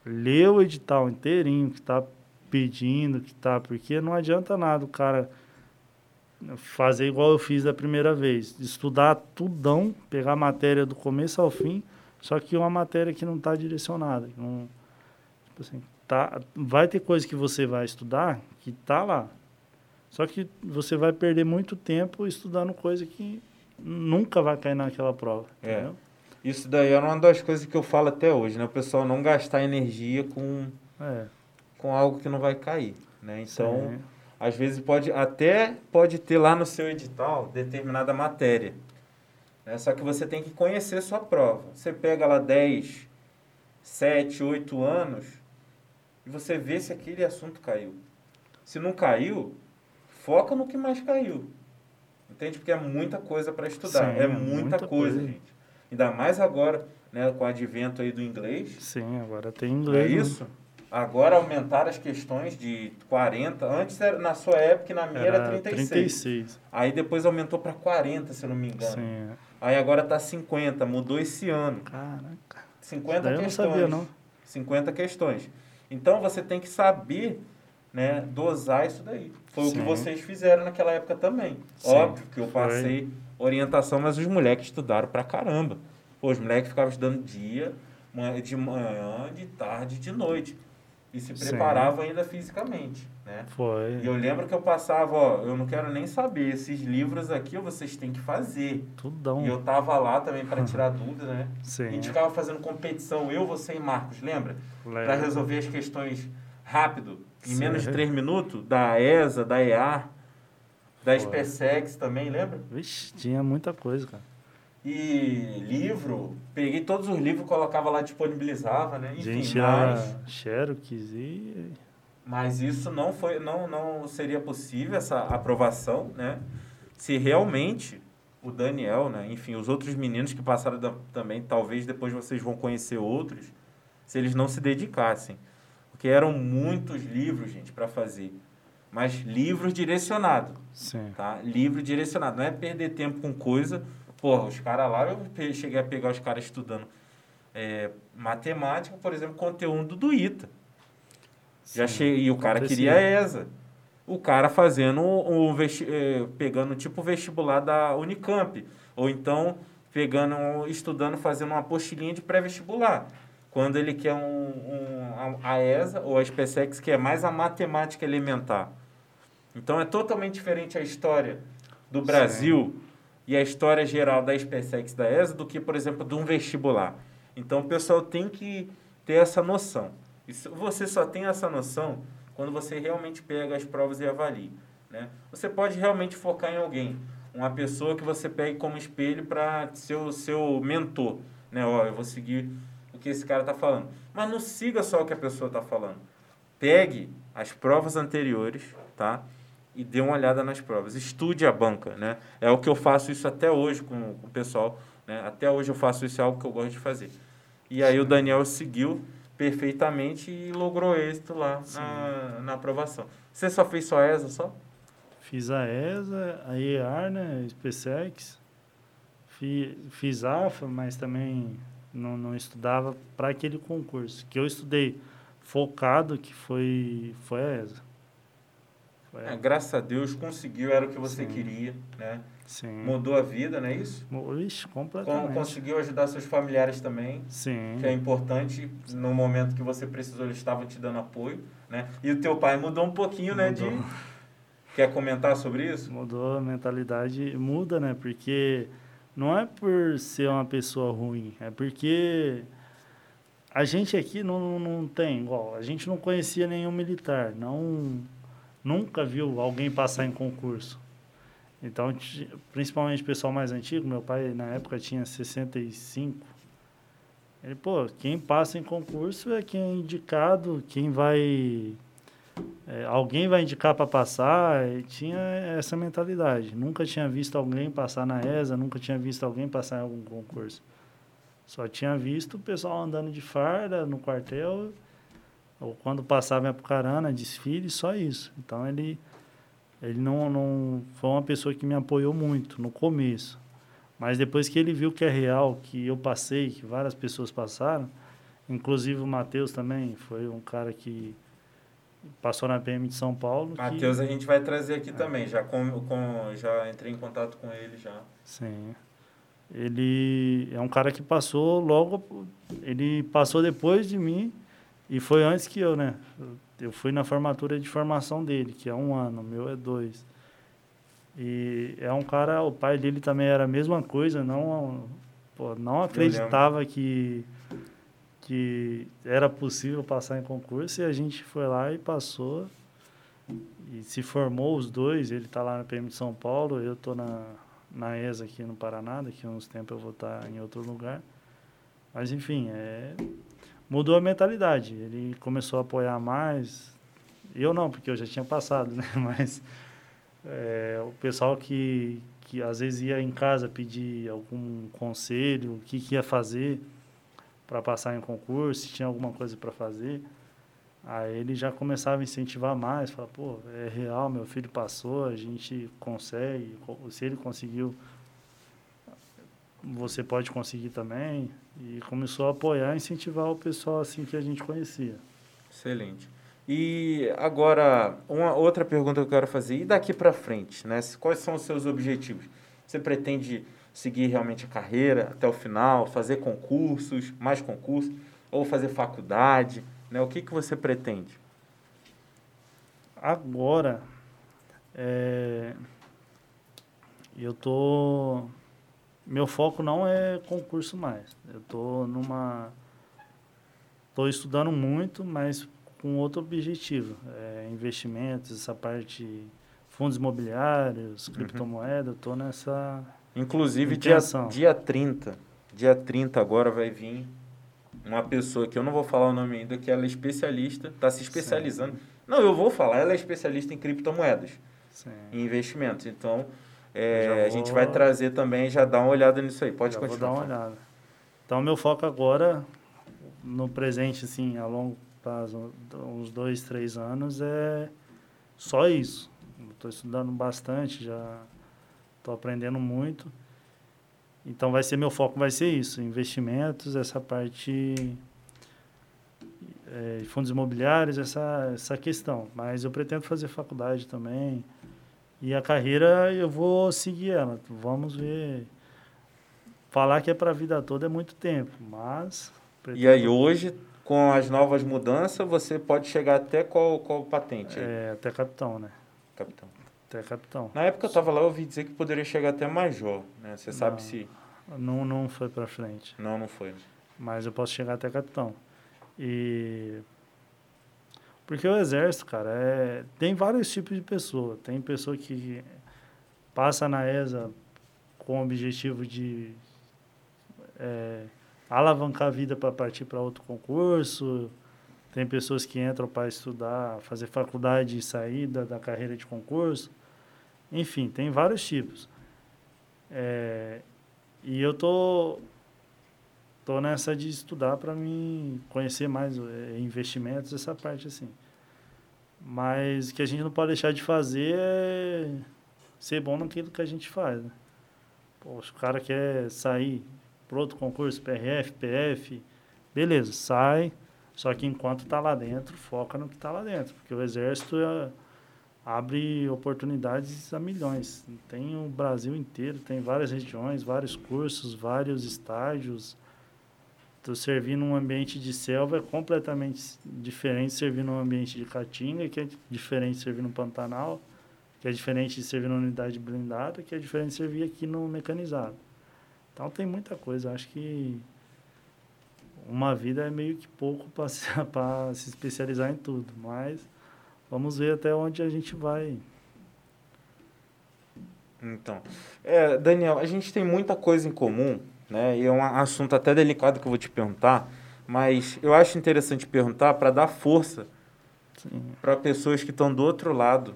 S2: ler o edital inteirinho que está pedindo, que tá, porque não adianta nada o cara fazer igual eu fiz da primeira vez, estudar tudão, pegar a matéria do começo ao fim, só que uma matéria que não está direcionada, não, tipo assim, tá, vai ter coisa que você vai estudar que tá lá, só que você vai perder muito tempo estudando coisa que nunca vai cair naquela prova,
S1: é. Entendeu? Isso daí é uma das coisas que eu falo até hoje, né? O pessoal não gastar energia com é com algo que não vai cair, né? Então, Sim. às vezes pode até pode ter lá no seu edital determinada matéria, né? Só que você tem que conhecer sua prova. Você pega lá 10, 7, 8 anos e você vê se aquele assunto caiu. Se não caiu, foca no que mais caiu. Entende? Porque é muita coisa para estudar. Sim, é muita, muita coisa, coisa, gente. Ainda mais agora, né, com o advento aí do inglês.
S2: Sim, agora tem inglês.
S1: É isso? Agora aumentaram as questões de 40. Antes, era, na sua época, na minha era, era 36. 36. Aí depois aumentou para 40, se eu não me engano. Sim. Aí agora está 50, mudou esse ano.
S2: Caraca.
S1: 50 questões. Eu não sabia, não. 50 questões. Então você tem que saber né, dosar isso daí. Foi Sim. o que vocês fizeram naquela época também. Sim, Óbvio que eu passei foi. orientação, mas os moleques estudaram pra caramba. Pô, os moleques ficavam estudando dia, de manhã, de tarde, de noite e se preparava Sim. ainda fisicamente, né?
S2: Foi.
S1: E eu lembro que eu passava, ó, eu não quero nem saber, esses livros aqui vocês têm que fazer.
S2: Tudão.
S1: E eu tava lá também para tirar dúvida, né? Sim. A gente ficava fazendo competição, eu, você e Marcos, lembra? Para resolver as questões rápido, em Sim. menos de três minutos, da ESA, da EA, da SpaceX também, lembra?
S2: Vixe, tinha muita coisa, cara.
S1: E livro, peguei todos os livros, colocava lá, disponibilizava, né?
S2: Enfim, Gente, mas... Xerox e...
S1: Mas isso não foi, não, não seria possível, essa aprovação, né? Se realmente o Daniel, né? Enfim, os outros meninos que passaram da, também, talvez depois vocês vão conhecer outros, se eles não se dedicassem. Porque eram muitos livros, gente, para fazer. Mas livros direcionados.
S2: Sim.
S1: Tá? Livro direcionado. Não é perder tempo com coisa. Porra, os caras lá, eu cheguei a pegar os caras estudando é, matemática, por exemplo, conteúdo do ITA. Já cheguei, e o cara queria a ESA. O cara fazendo um, um é, pegando tipo vestibular da Unicamp. Ou então pegando, estudando, fazendo uma apostilinha de pré-vestibular. Quando ele quer um, um, a ESA ou a SpaceX, que é mais a matemática elementar. Então é totalmente diferente a história do Brasil Sim. E a história geral da SpaceX da ESA do que, por exemplo, de um vestibular. Então o pessoal tem que ter essa noção. E você só tem essa noção quando você realmente pega as provas e avalia. Né? Você pode realmente focar em alguém, uma pessoa que você pegue como espelho para ser o seu mentor. Né? Ó, eu vou seguir o que esse cara está falando. Mas não siga só o que a pessoa está falando. Pegue as provas anteriores, tá? E dê uma olhada nas provas. Estude a banca, né? É o que eu faço isso até hoje com, com o pessoal. Né? Até hoje eu faço isso, é algo que eu gosto de fazer. E aí o Daniel seguiu perfeitamente e logrou êxito lá na, na aprovação. Você só fez só ESA só?
S2: Fiz a ESA, a EAR, né, SpaceX. Fiz, fiz AFA, mas também não, não estudava para aquele concurso. Que eu estudei focado, que foi, foi a ESA.
S1: Foi é, graças a Deus conseguiu, era o que você Sim. queria, né?
S2: Sim.
S1: Mudou a vida, não é isso?
S2: Ixi, completamente.
S1: Conseguiu ajudar seus familiares também.
S2: Sim.
S1: Que é importante. No momento que você precisou, eles estavam te dando apoio, né? E o teu pai mudou um pouquinho, né? De... Quer comentar sobre isso?
S2: Mudou a mentalidade. Muda, né? Porque não é por ser uma pessoa ruim. É porque a gente aqui não, não tem igual. A gente não conhecia nenhum militar. Não, nunca viu alguém passar em concurso. Então, principalmente o pessoal mais antigo, meu pai na época tinha 65. Ele, pô, quem passa em concurso é quem é indicado, quem vai. É, alguém vai indicar para passar. E tinha essa mentalidade. Nunca tinha visto alguém passar na ESA, nunca tinha visto alguém passar em algum concurso. Só tinha visto o pessoal andando de farda no quartel, ou quando passava em Apucarana, desfile, só isso. Então ele ele não, não foi uma pessoa que me apoiou muito no começo. Mas depois que ele viu que é real, que eu passei, que várias pessoas passaram, inclusive o Matheus também, foi um cara que passou na PM de São Paulo.
S1: Matheus a gente vai trazer aqui é. também, já, com, com, já entrei em contato com ele já.
S2: Sim. Ele é um cara que passou logo, ele passou depois de mim e foi antes que eu, né? Eu fui na formatura de formação dele, que é um ano, o meu é dois. E é um cara, o pai dele também era a mesma coisa, não, pô, não acreditava que, que era possível passar em concurso e a gente foi lá e passou. E se formou os dois, ele está lá na PM de São Paulo, eu estou na, na ESA aqui no Paraná, daqui a uns tempos eu vou estar tá em outro lugar. Mas enfim, é, mudou a mentalidade. Ele começou a apoiar mais. Eu não, porque eu já tinha passado, né? Mas é, o pessoal que, que às vezes ia em casa pedir algum conselho, o que, que ia fazer para passar em concurso, se tinha alguma coisa para fazer. Aí ele já começava a incentivar mais, falar, pô, é real, meu filho passou, a gente consegue, se ele conseguiu, você pode conseguir também. E começou a apoiar, incentivar o pessoal assim que a gente conhecia.
S1: Excelente. E agora, uma outra pergunta que eu quero fazer, e daqui para frente, né? Quais são os seus objetivos? Você pretende seguir realmente a carreira até o final, fazer concursos, mais concursos, ou fazer faculdade, né? O que, que você pretende?
S2: Agora, é, eu tô meu foco não é concurso mais. Eu estou numa. Estou estudando muito, mas com outro objetivo. É, investimentos, essa parte fundos imobiliários, uhum. criptomoeda, estou nessa.
S1: Inclusive, dia, dia 30. Dia 30 agora vai vir uma pessoa que eu não vou falar o nome ainda, que ela é especialista, está se especializando. Sim. Não, eu vou falar, ela é especialista em criptomoedas, Sim. em investimentos. Então, É,
S2: vou...
S1: A gente vai trazer também, já dá uma olhada nisso aí. Pode
S2: já
S1: continuar.
S2: Vou dar uma olhada. Então, meu foco agora, no presente, assim, a longo prazo, uns dois, três anos, é só isso. Estou estudando bastante, já estou aprendendo muito. Então, vai ser meu foco, vai ser isso, investimentos, essa parte é, fundos imobiliários, essa, essa questão. Mas eu pretendo fazer faculdade também. E a carreira eu vou seguir ela. Vamos ver. Falar que é para a vida toda é muito tempo, mas.
S1: E aí, hoje, com as novas mudanças, você pode chegar até qual, qual patente?
S2: É, até capitão, né?
S1: Capitão.
S2: Até capitão.
S1: Na época eu estava lá, eu ouvi dizer que poderia chegar até major, né? Você sabe
S2: não,
S1: se.
S2: Não, não foi para frente.
S1: Não, não foi.
S2: Mas eu posso chegar até capitão. E. Porque o exército, cara, é... tem vários tipos de pessoa. Tem pessoa que passa na ESA com o objetivo de é, alavancar a vida para partir para outro concurso. Tem pessoas que entram para estudar, fazer faculdade e sair da, da carreira de concurso. Enfim, tem vários tipos. É, e eu tô tô nessa de estudar para me conhecer mais é, investimentos, essa parte assim. Mas o que a gente não pode deixar de fazer é ser bom naquilo que a gente faz. Né? Se o cara quer sair para outro concurso, PRF, PF, beleza, sai. Só que enquanto está lá dentro, foca no que está lá dentro. Porque o Exército é, abre oportunidades a milhões. Tem o Brasil inteiro, tem várias regiões, vários cursos, vários estágios. Tu servir num ambiente de selva é completamente diferente de servir num ambiente de caatinga, que é diferente de servir no Pantanal, que é diferente de servir numa unidade blindada, que é diferente de servir aqui no mecanizado. Então tem muita coisa. Acho que uma vida é meio que pouco para se, se especializar em tudo, mas vamos ver até onde a gente vai.
S1: Então, é, Daniel, a gente tem muita coisa em comum, né? E é um assunto até delicado que eu vou te perguntar, mas eu acho interessante perguntar para dar força para pessoas que estão do outro lado,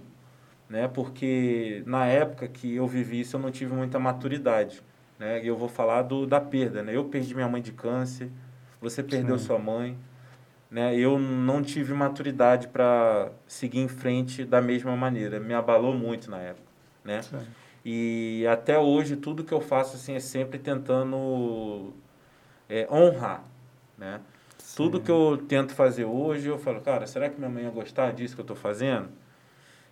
S1: né? Porque na época que eu vivi isso, eu não tive muita maturidade, né? E eu vou falar do, da perda, né? Eu perdi minha mãe de câncer, você perdeu Sim. sua mãe, né? Eu não tive maturidade para seguir em frente da mesma maneira. Me abalou muito na época, né? Sim. E até hoje tudo que eu faço assim é sempre tentando é, honrar, né? Sim. Tudo que eu tento fazer hoje, eu falo, cara, será que minha mãe ia gostar disso que eu estou fazendo?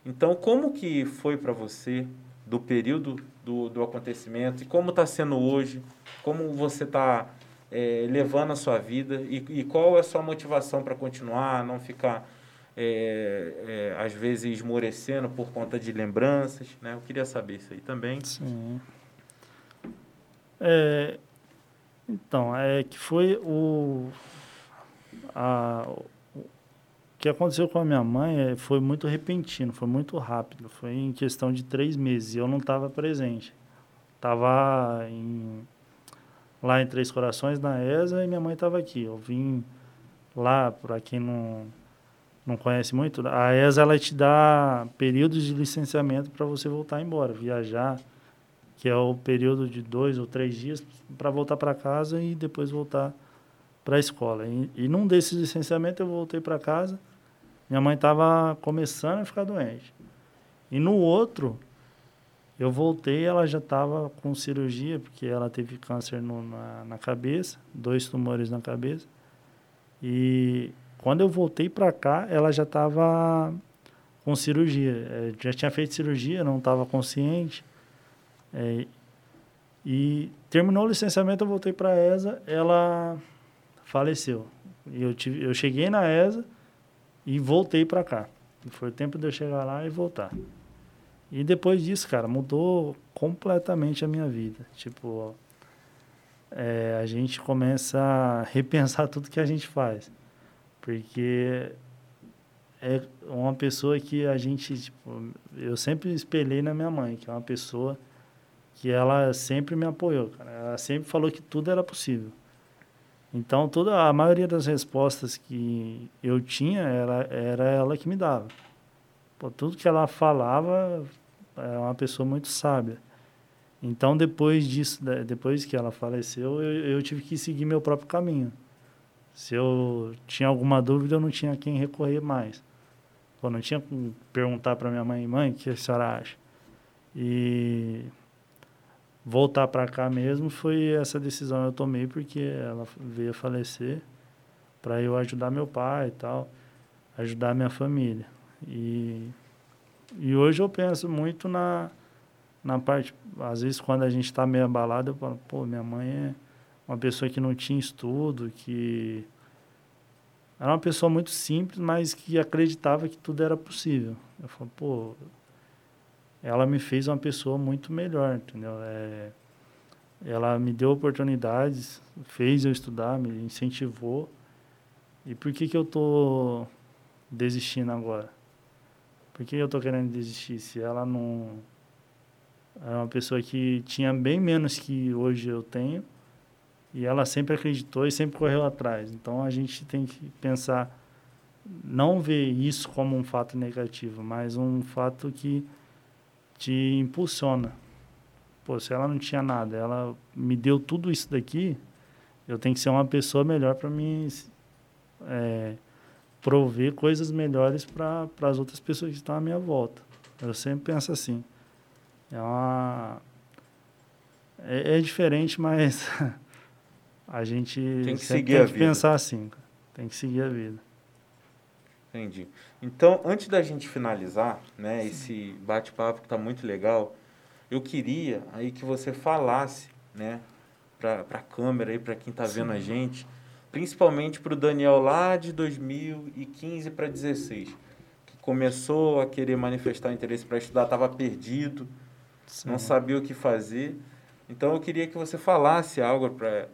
S1: Então, como que foi para você do período do, do acontecimento e como está sendo hoje? Como você está é, levando a sua vida e, e qual é a sua motivação para continuar, não ficar é, é, às vezes esmorecendo por conta de lembranças, né? Eu queria saber isso aí também.
S2: Sim. É, então, é que foi o, a, o que aconteceu com a minha mãe é, foi muito repentino, foi muito rápido, foi em questão de três meses eu não estava presente. Estava lá em Três Corações, na ESA, e minha mãe estava aqui. Eu vim lá, para quem não, não conhece muito, a ESA ela te dá períodos de licenciamento para você voltar embora, viajar, que é o período de dois ou três dias para voltar para casa e depois voltar para a escola. E, e num desses licenciamentos eu voltei para casa, minha mãe estava começando a ficar doente. E no outro, eu voltei, ela já estava com cirurgia, porque ela teve câncer no, na, na cabeça, dois tumores na cabeça. E quando eu voltei para cá, ela já estava com cirurgia. É, já tinha feito cirurgia, não estava consciente. É, e terminou o licenciamento, eu voltei para a ESA, ela faleceu. Eu, tive, eu cheguei na ESA e voltei para cá. Foi o tempo de eu chegar lá e voltar. E depois disso, cara, mudou completamente a minha vida. Tipo, é, a gente começa a repensar tudo que a gente faz. Porque é uma pessoa que a gente, tipo, eu sempre espelhei na minha mãe, que é uma pessoa que ela sempre me apoiou, cara. Ela sempre falou que tudo era possível. Então, toda a maioria das respostas que eu tinha era, era ela que me dava. Pô, tudo que ela falava é uma pessoa muito sábia. Então, depois disso, depois que ela faleceu, eu, eu tive que seguir meu próprio caminho. Se eu tinha alguma dúvida, eu não tinha quem recorrer mais. Eu não tinha como perguntar para minha mãe, mãe, o que a senhora acha? E voltar para cá mesmo foi essa decisão que eu tomei porque ela veio falecer para eu ajudar meu pai e tal, ajudar minha família. E, e hoje eu penso muito na, na parte, às vezes quando a gente está meio abalado, eu falo, pô, minha mãe é uma pessoa que não tinha estudo, que era uma pessoa muito simples, mas que acreditava que tudo era possível. Eu falo, pô, ela me fez uma pessoa muito melhor, entendeu? É, ela me deu oportunidades, fez eu estudar, me incentivou. E por que que eu tô desistindo agora? Por que eu tô querendo desistir se ela não é uma pessoa que tinha bem menos que hoje eu tenho e ela sempre acreditou e sempre correu atrás. Então a gente tem que pensar não ver isso como um fato negativo, mas um fato que te impulsiona. Pô, se ela não tinha nada, ela me deu tudo isso daqui, eu tenho que ser uma pessoa melhor para me é, prover coisas melhores para as outras pessoas que estão à minha volta. Eu sempre penso assim. É uma. É, é diferente, mas a gente
S1: tem que seguir tem
S2: que pensar assim. Tem que seguir a vida.
S1: Entendi. Então, antes da gente finalizar, né, Sim. esse bate-papo que está muito legal, eu queria aí que você falasse, né, para a câmera aí, para quem está vendo a gente, principalmente para o Daniel lá de 2015 para 2016, que começou a querer manifestar interesse para estudar, estava perdido, Sim. não sabia o que fazer. Então, eu queria que você falasse algo para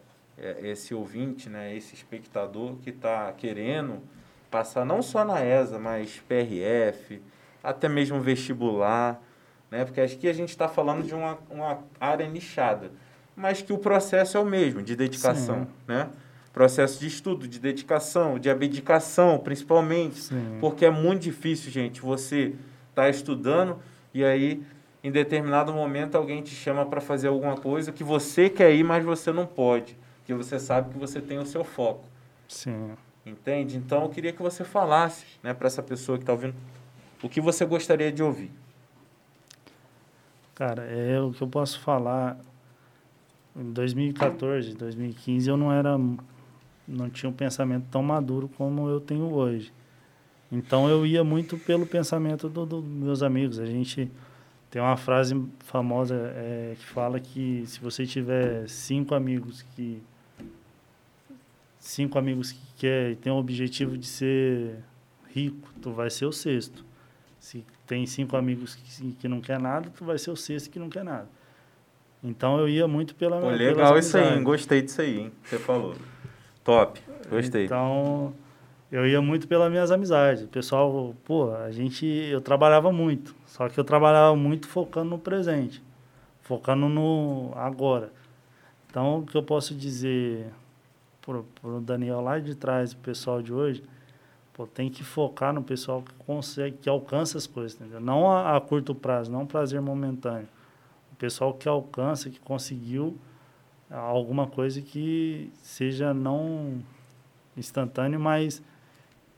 S1: esse ouvinte, né, esse espectador que está querendo passar não só na ESA, mas PRF, até mesmo vestibular, né? Porque acho que a gente está falando de uma, uma área nichada, mas que o processo é o mesmo, de dedicação, Sim. né? Processo de estudo, de dedicação, de abdicação, principalmente, Sim. porque é muito difícil, gente, você tá estudando e aí em determinado momento alguém te chama para fazer alguma coisa que você quer ir, mas você não pode, porque você sabe que você tem o seu foco.
S2: Sim.
S1: Entende? Então eu queria que você falasse, né, para essa pessoa que está ouvindo, o que você gostaria de ouvir.
S2: Cara, é o que eu posso falar. Em 2014, 2015 eu não era não tinha um pensamento tão maduro como eu tenho hoje. Então eu ia muito pelo pensamento dos do meus amigos. A gente tem uma frase famosa é, que fala que se você tiver cinco amigos que cinco amigos que quer e tem o objetivo de ser rico, tu vai ser o sexto. Se tem cinco amigos que, que não quer nada, tu vai ser o sexto que não quer nada. Então eu ia muito pela
S1: Pô, legal isso aí, hein? gostei disso aí, hein? Você falou. Top, gostei.
S2: Então eu ia muito pelas minhas amizades. O pessoal, pô, a gente, eu trabalhava muito, só que eu trabalhava muito focando no presente, focando no agora. Então o que eu posso dizer pro, pro Daniel lá de trás, o pessoal de hoje, pô, tem que focar no pessoal que consegue, que alcança as coisas, entendeu? Não a, a curto prazo, não prazer momentâneo. O pessoal que alcança, que conseguiu alguma coisa que seja não instantâneo, mas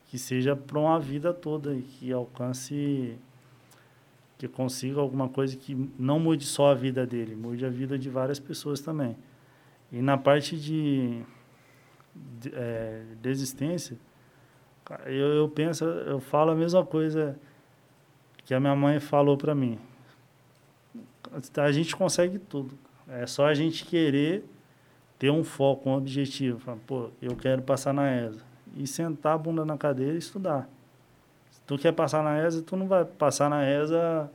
S2: que seja para uma vida toda e que alcance que consiga alguma coisa que não mude só a vida dele, mude a vida de várias pessoas também. E na parte de de, é, desistência, eu, eu penso, eu falo a mesma coisa que a minha mãe falou para mim. A gente consegue tudo. É só a gente querer ter um foco, um objetivo. Falar, pô, eu quero passar na ESA. E sentar a bunda na cadeira e estudar. Se tu quer passar na ESA, tu não vai passar na ESA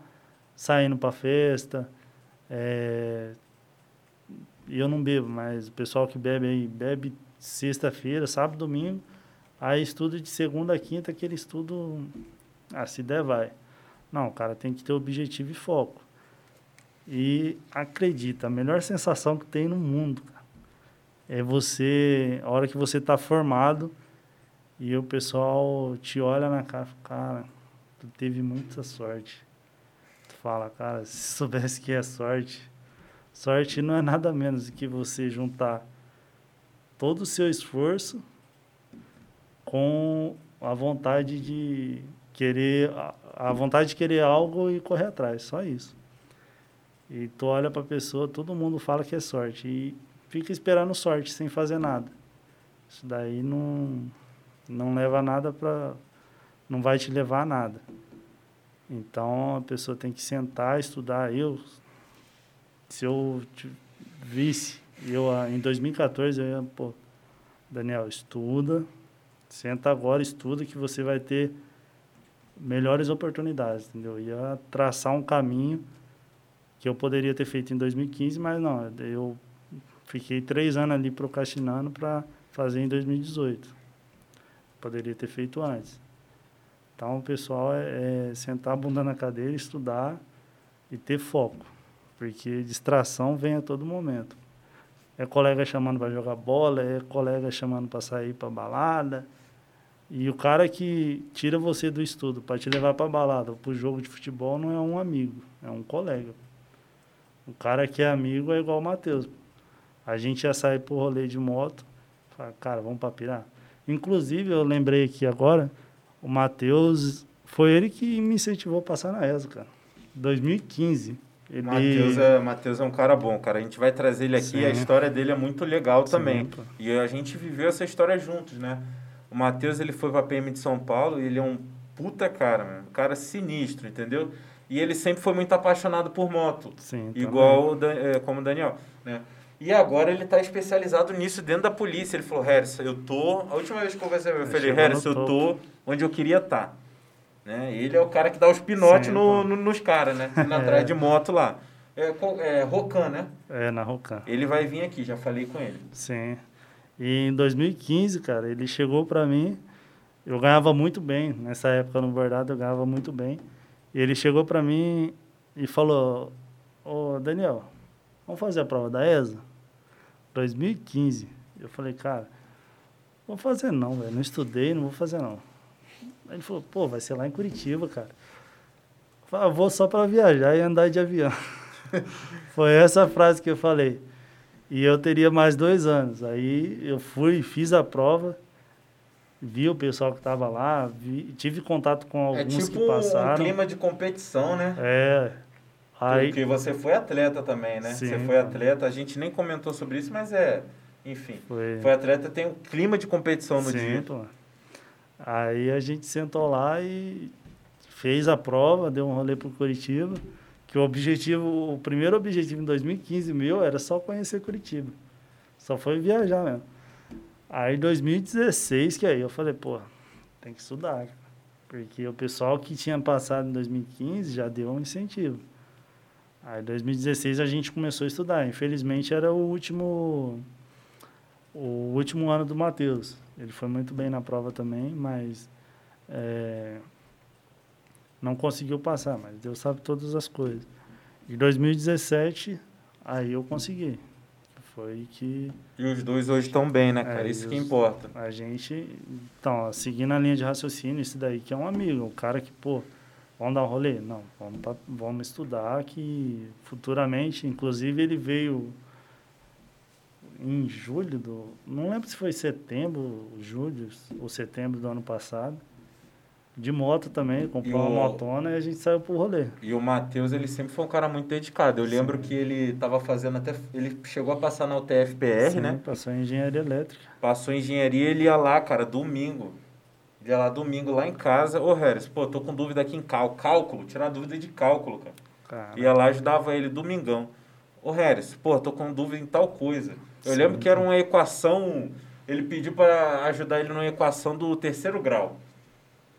S2: saindo para festa. É... Eu não bebo, mas o pessoal que bebe aí, bebe sexta-feira, sábado, domingo. Aí estudo de segunda a quinta, aquele estudo, ah, se der, vai. Não, o cara tem que ter objetivo e foco. E acredita, a melhor sensação que tem no mundo cara, é você, a hora que você está formado e o pessoal te olha na cara e cara, tu teve muita sorte. Tu fala, cara, se soubesse que é sorte, Sorte não é nada menos do que você juntar todo o seu esforço com a vontade de querer a vontade de querer algo e correr atrás, só isso. E tu olha para a pessoa, todo mundo fala que é sorte e fica esperando sorte sem fazer nada. Isso daí não não leva nada para não vai te levar a nada. Então a pessoa tem que sentar, estudar. Eu se eu visse eu em 2014 eu ia, pô, Daniel, estuda, senta agora, estuda que você vai ter melhores oportunidades, entendeu? Ia traçar um caminho que eu poderia ter feito em 2015, mas não, eu fiquei três anos ali procrastinando para fazer em 2018. Poderia ter feito antes. Então, o pessoal é, é sentar a bunda na cadeira, estudar e ter foco, porque distração vem a todo momento. É colega chamando para jogar bola, é colega chamando para sair para balada, e o cara que tira você do estudo para te levar para balada, para o jogo de futebol, não é um amigo, é um colega. O cara que é amigo é igual o Matheus. A gente ia sair pro rolê de moto, fala, cara, vamos para pirar. Inclusive, eu lembrei aqui agora, o Matheus, foi ele que me incentivou a passar na ESA, cara. 2015. Ele...
S1: Matheus é, Mateus é um cara bom, cara. A gente vai trazer ele aqui, Sim. a história dele é muito legal Sim, também. E a gente viveu essa história juntos, né? O Matheus, ele foi pra PM de São Paulo e ele é um puta cara, mano. Um cara sinistro, entendeu? E ele sempre foi muito apaixonado por moto.
S2: Sim,
S1: igual é, como o Daniel, né? E agora ele está especializado nisso dentro da polícia. Ele falou, Harrison, eu tô... A última vez que eu conversei, eu falei, Harrison, eu tô onde eu queria estar. Tá. Né? Ele é o cara que dá os pinotes no, no, nos caras, né? Na atrás de moto lá. É, é Rocan, né?
S2: É, na Rocan.
S1: Ele vai vir aqui, já falei com ele.
S2: Sim. E em 2015, cara, ele chegou para mim, eu ganhava muito bem, nessa época no bordado eu ganhava muito bem. E ele chegou para mim e falou: Ô Daniel, vamos fazer a prova da ESA? 2015. Eu falei, cara, vou fazer não, velho. Não estudei, não vou fazer não. Aí ele falou, pô, vai ser lá em Curitiba, cara. Eu falei, ah, vou só para viajar e andar de avião. Foi essa frase que eu falei. E eu teria mais dois anos. Aí eu fui, fiz a prova, vi o pessoal que estava lá, vi, tive contato com é alguns é tipo que passaram.
S1: um clima de competição, né?
S2: É.
S1: Aí... Porque você foi atleta também, né? Sim, você foi atleta, a gente nem comentou sobre isso, mas é... Enfim, foi, foi atleta, tem um clima de competição no Sim, dia. Pô.
S2: Aí a gente sentou lá e fez a prova, deu um rolê pro Curitiba que o objetivo, o primeiro objetivo em 2015 meu era só conhecer Curitiba. Só foi viajar mesmo. Aí 2016 que aí eu falei, pô, tem que estudar. Porque o pessoal que tinha passado em 2015 já deu um incentivo. Aí 2016 a gente começou a estudar. Infelizmente era o último o último ano do Matheus. Ele foi muito bem na prova também, mas é, não conseguiu passar, mas Deus sabe todas as coisas. Em 2017, aí eu consegui. Foi que.
S1: E os dois hoje estão bem, né, cara? É, isso que importa.
S2: A gente. Então, ó, seguindo a linha de raciocínio, esse daí que é um amigo, um cara que, pô, vamos dar um rolê? Não, vamos, pra, vamos estudar que futuramente, inclusive ele veio em julho do. Não lembro se foi setembro, julho ou setembro do ano passado de moto também, comprou uma motona e a gente saiu pro rolê.
S1: E o Matheus, ele sempre foi um cara muito dedicado. Eu Sim. lembro que ele tava fazendo até. Ele chegou a passar na UTFPR, Sim, né?
S2: Passou em engenharia elétrica.
S1: Passou em engenharia ele ia lá, cara, domingo. Ele ia lá domingo, lá em casa. Ô, Harris, pô, tô com dúvida aqui em cálculo. Cálculo, tirar dúvida de cálculo, cara. Caraca. Ia lá, ajudava ele domingão. Ô, Harris, pô, tô com dúvida em tal coisa. Eu Sim, lembro que era uma equação. Ele pediu para ajudar ele numa equação do terceiro grau.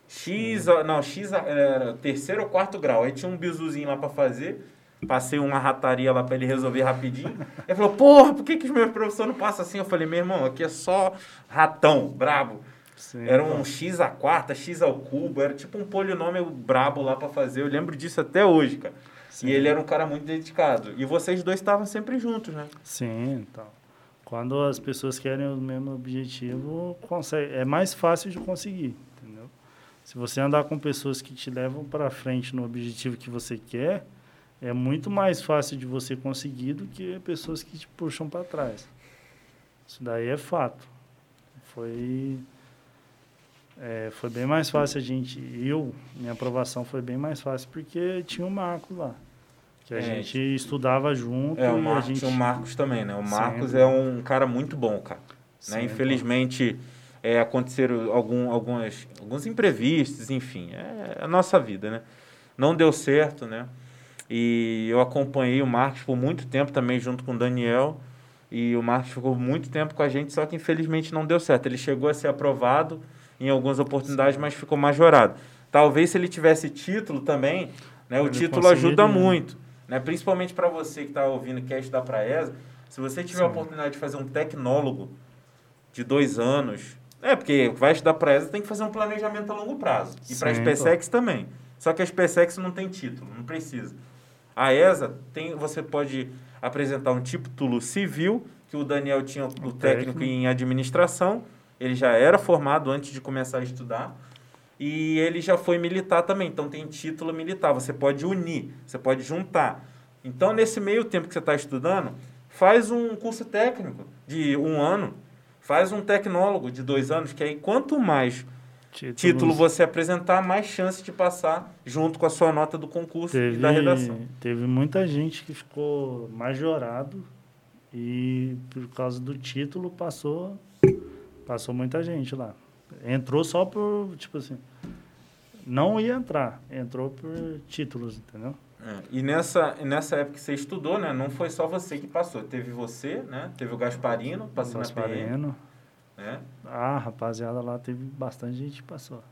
S1: X, não, X era terceiro ou quarto grau. Aí tinha um bizuzinho lá para fazer. Passei uma rataria lá para ele resolver rapidinho. Ele falou, porra, por que, que os meus professores não passam assim? Eu falei, meu irmão, aqui é só ratão, brabo. Sim, era um X a quarta, X ao cubo, era tipo um polinômio brabo lá para fazer. Eu lembro disso até hoje, cara. Sim. E ele era um cara muito dedicado. E vocês dois estavam sempre juntos, né?
S2: Sim, então. Quando as pessoas querem o mesmo objetivo, consegue, é mais fácil de conseguir. Se você andar com pessoas que te levam para frente no objetivo que você quer, é muito mais fácil de você conseguir do que pessoas que te puxam para trás. Isso daí é fato. Foi é, foi bem mais fácil a gente eu minha aprovação foi bem mais fácil porque tinha o Marcos lá que a é, gente estudava junto
S1: é o
S2: Marcos
S1: gente... o Marcos também né o Marcos Sempre. é um cara muito bom cara né? infelizmente é, aconteceram algum, algumas, alguns imprevistos enfim é a nossa vida né não deu certo né e eu acompanhei o Marcos por muito tempo também, junto com o Daniel. E o Marcos ficou muito tempo com a gente, só que infelizmente não deu certo. Ele chegou a ser aprovado em algumas oportunidades, mas ficou majorado. Talvez se ele tivesse título também, né, o título ajuda muito. Né? Principalmente para você que está ouvindo quer estudar para ESA, se você tiver Sim. a oportunidade de fazer um tecnólogo de dois anos, é porque vai estudar para ESA tem que fazer um planejamento a longo prazo. E para a SpaceX também. Só que a SpaceX não tem título, não precisa. A ESA tem, você pode apresentar um título civil, que o Daniel tinha o, o técnico em administração, ele já era formado antes de começar a estudar, e ele já foi militar também, então tem título militar, você pode unir, você pode juntar. Então, nesse meio tempo que você está estudando, faz um curso técnico de um ano, faz um tecnólogo de dois anos, que aí quanto mais Títulos. título você apresentar, mais chance de passar junto com a sua nota do concurso teve, e da redação.
S2: Teve muita gente que ficou majorado e por causa do título passou passou muita gente lá. Entrou só por, tipo assim, não ia entrar, entrou por títulos, entendeu?
S1: É, e nessa, nessa época que você estudou, né, não foi só você que passou, teve você, né, teve o Gasparino passando Gasparino. na PM. Né?
S2: Ah, rapaziada, lá teve bastante gente que passou.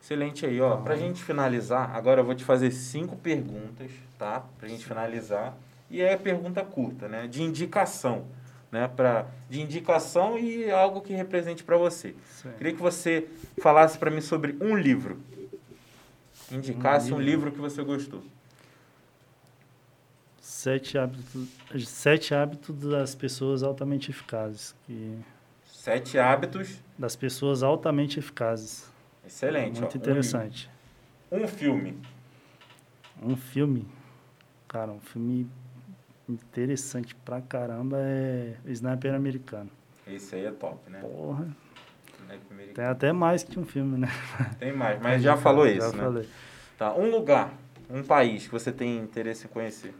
S1: Excelente aí, ó. Pra gente finalizar, agora eu vou te fazer cinco perguntas, tá? Pra gente finalizar. E é pergunta curta, né? De indicação, né? Pra, de indicação e algo que represente para você. Sim. Queria que você falasse para mim sobre um livro. Indicasse um livro. que você gostou.
S2: Sete hábitos, sete hábitos das pessoas altamente eficazes. Que
S1: Sete hábitos
S2: das pessoas altamente eficazes.
S1: Excelente.
S2: Muito ó, interessante.
S1: Um, um, filme.
S2: Um filme. Cara, um filme interessante pra caramba é Sniper Americano.
S1: Esse aí é top, né?
S2: Porra. Tem até mais que um filme, né?
S1: Tem mais, mas já falou isso, já
S2: né? Falei.
S1: Tá, um lugar, um país que você tem interesse em conhecer.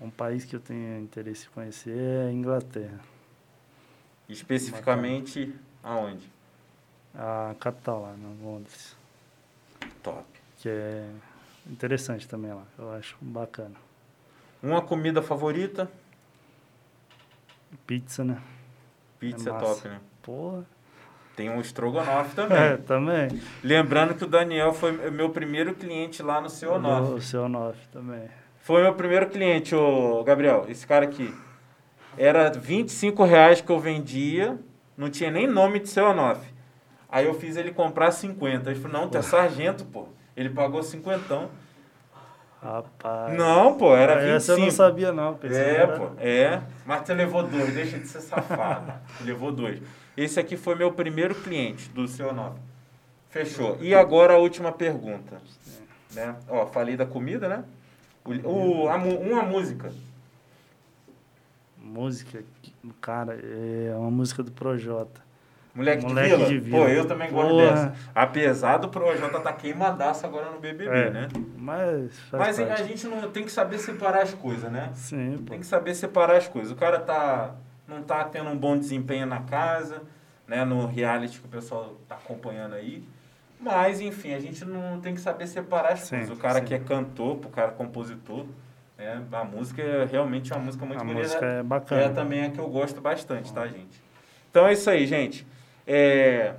S2: Um país que eu tenho interesse em conhecer é a Inglaterra.
S1: Especificamente aonde?
S2: A capital lá, no Londres.
S1: Top.
S2: Que é interessante também lá, eu acho bacana.
S1: Uma comida favorita?
S2: Pizza, né?
S1: Pizza é, é top, né?
S2: Porra.
S1: Tem um estrogonofe também.
S2: É, também.
S1: Lembrando que o Daniel foi meu primeiro cliente lá no Seu Onof.
S2: O Seu Onof também.
S1: Foi meu primeiro cliente, o Gabriel, esse cara aqui. Era 25 reais que eu vendia, não tinha nem nome de seu Anof. Aí eu fiz ele comprar 50. Ele falou, não, tu é sargento, pô. Ele pagou cinquentão.
S2: Rapaz.
S1: Não, pô, era 25.
S2: Essa eu não sabia, não.
S1: Pensei é, era... pô, é. Mas você levou dois, deixa de ser safado. levou dois. Esse aqui foi meu primeiro cliente do seu nome. Fechou. E agora a última pergunta. Né? Ó, falei da comida, né? O, o, a, uma música
S2: música, cara, é uma música do Projota.
S1: Moleque, Moleque de, Vila. de, Vila. Pô, eu também gosto Porra. dessa. Apesar do Projota tá queimadaço agora no BBB, é, né?
S2: Mas,
S1: mas a gente não tem que saber separar as coisas, né?
S2: Sim,
S1: Tem que saber separar as coisas. O cara tá, não tá tendo um bom desempenho na casa, né? No reality que o pessoal tá acompanhando aí. Mas, enfim, a gente não tem que saber separar as sim, coisas. O cara sim. que é cantor, o cara compositor, é, a música é realmente uma música muito
S2: a
S1: bonita.
S2: música é bacana.
S1: É também a que eu gosto bastante, tá, gente? Então é isso aí, gente. É...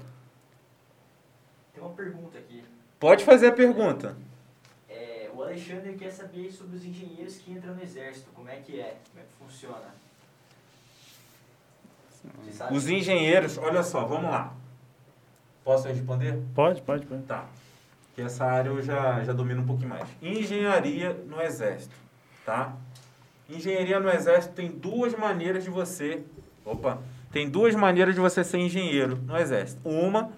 S3: Tem uma pergunta aqui.
S1: Pode fazer a pergunta.
S3: É, o Alexandre quer saber sobre os engenheiros que entram no exército. Como é que é? Como é que funciona?
S1: Os engenheiros, olha só, vamos lá. Posso responder?
S2: Pode, pode, pode.
S1: Tá. Que essa área eu já, já domino um pouquinho mais. Engenharia no exército tá? Engenharia no exército tem duas maneiras de você, opa, tem duas maneiras de você ser engenheiro no exército. Uma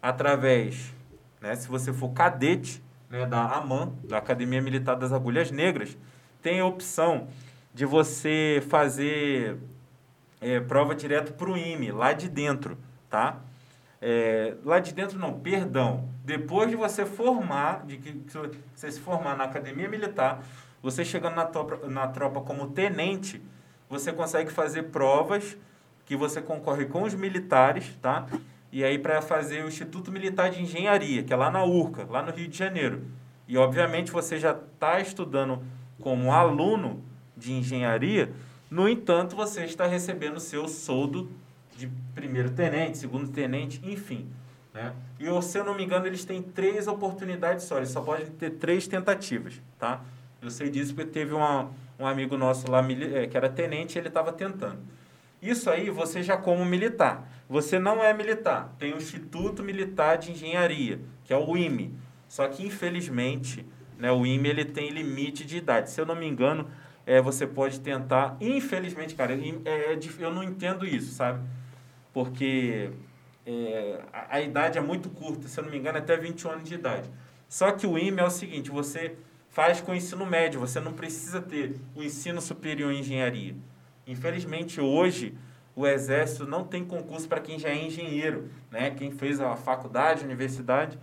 S1: através, né, se você for cadete, né, da AMAN, da Academia Militar das Agulhas Negras, tem a opção de você fazer é, prova direto para o IME, lá de dentro, tá? É, lá de dentro não, perdão. Depois de você formar, de que você se formar na academia militar, você chegando na tropa, na tropa como tenente, você consegue fazer provas que você concorre com os militares, tá? E aí para fazer o Instituto Militar de Engenharia, que é lá na URCA, lá no Rio de Janeiro. E obviamente você já está estudando como aluno de engenharia, no entanto, você está recebendo seu soldo de primeiro tenente, segundo tenente, enfim. Né? E, se eu não me engano, eles têm três oportunidades só, eles só podem ter três tentativas, tá? Eu sei disso porque teve uma, um amigo nosso lá é, que era tenente ele estava tentando. Isso aí você já como militar. Você não é militar. Tem o Instituto Militar de Engenharia, que é o IME. Só que, infelizmente, né, o IME ele tem limite de idade. Se eu não me engano, é, você pode tentar. Infelizmente, cara, é, é, eu não entendo isso, sabe? Porque é, a, a, idade é muito curta, se eu não me engano, é até 21 anos de idade. Só que o IME é o seguinte: você faz com o ensino médio, você não precisa ter o ensino superior em engenharia. Infelizmente, hoje, o Exército não tem concurso para quem já é engenheiro, né? quem fez a faculdade, a universidade,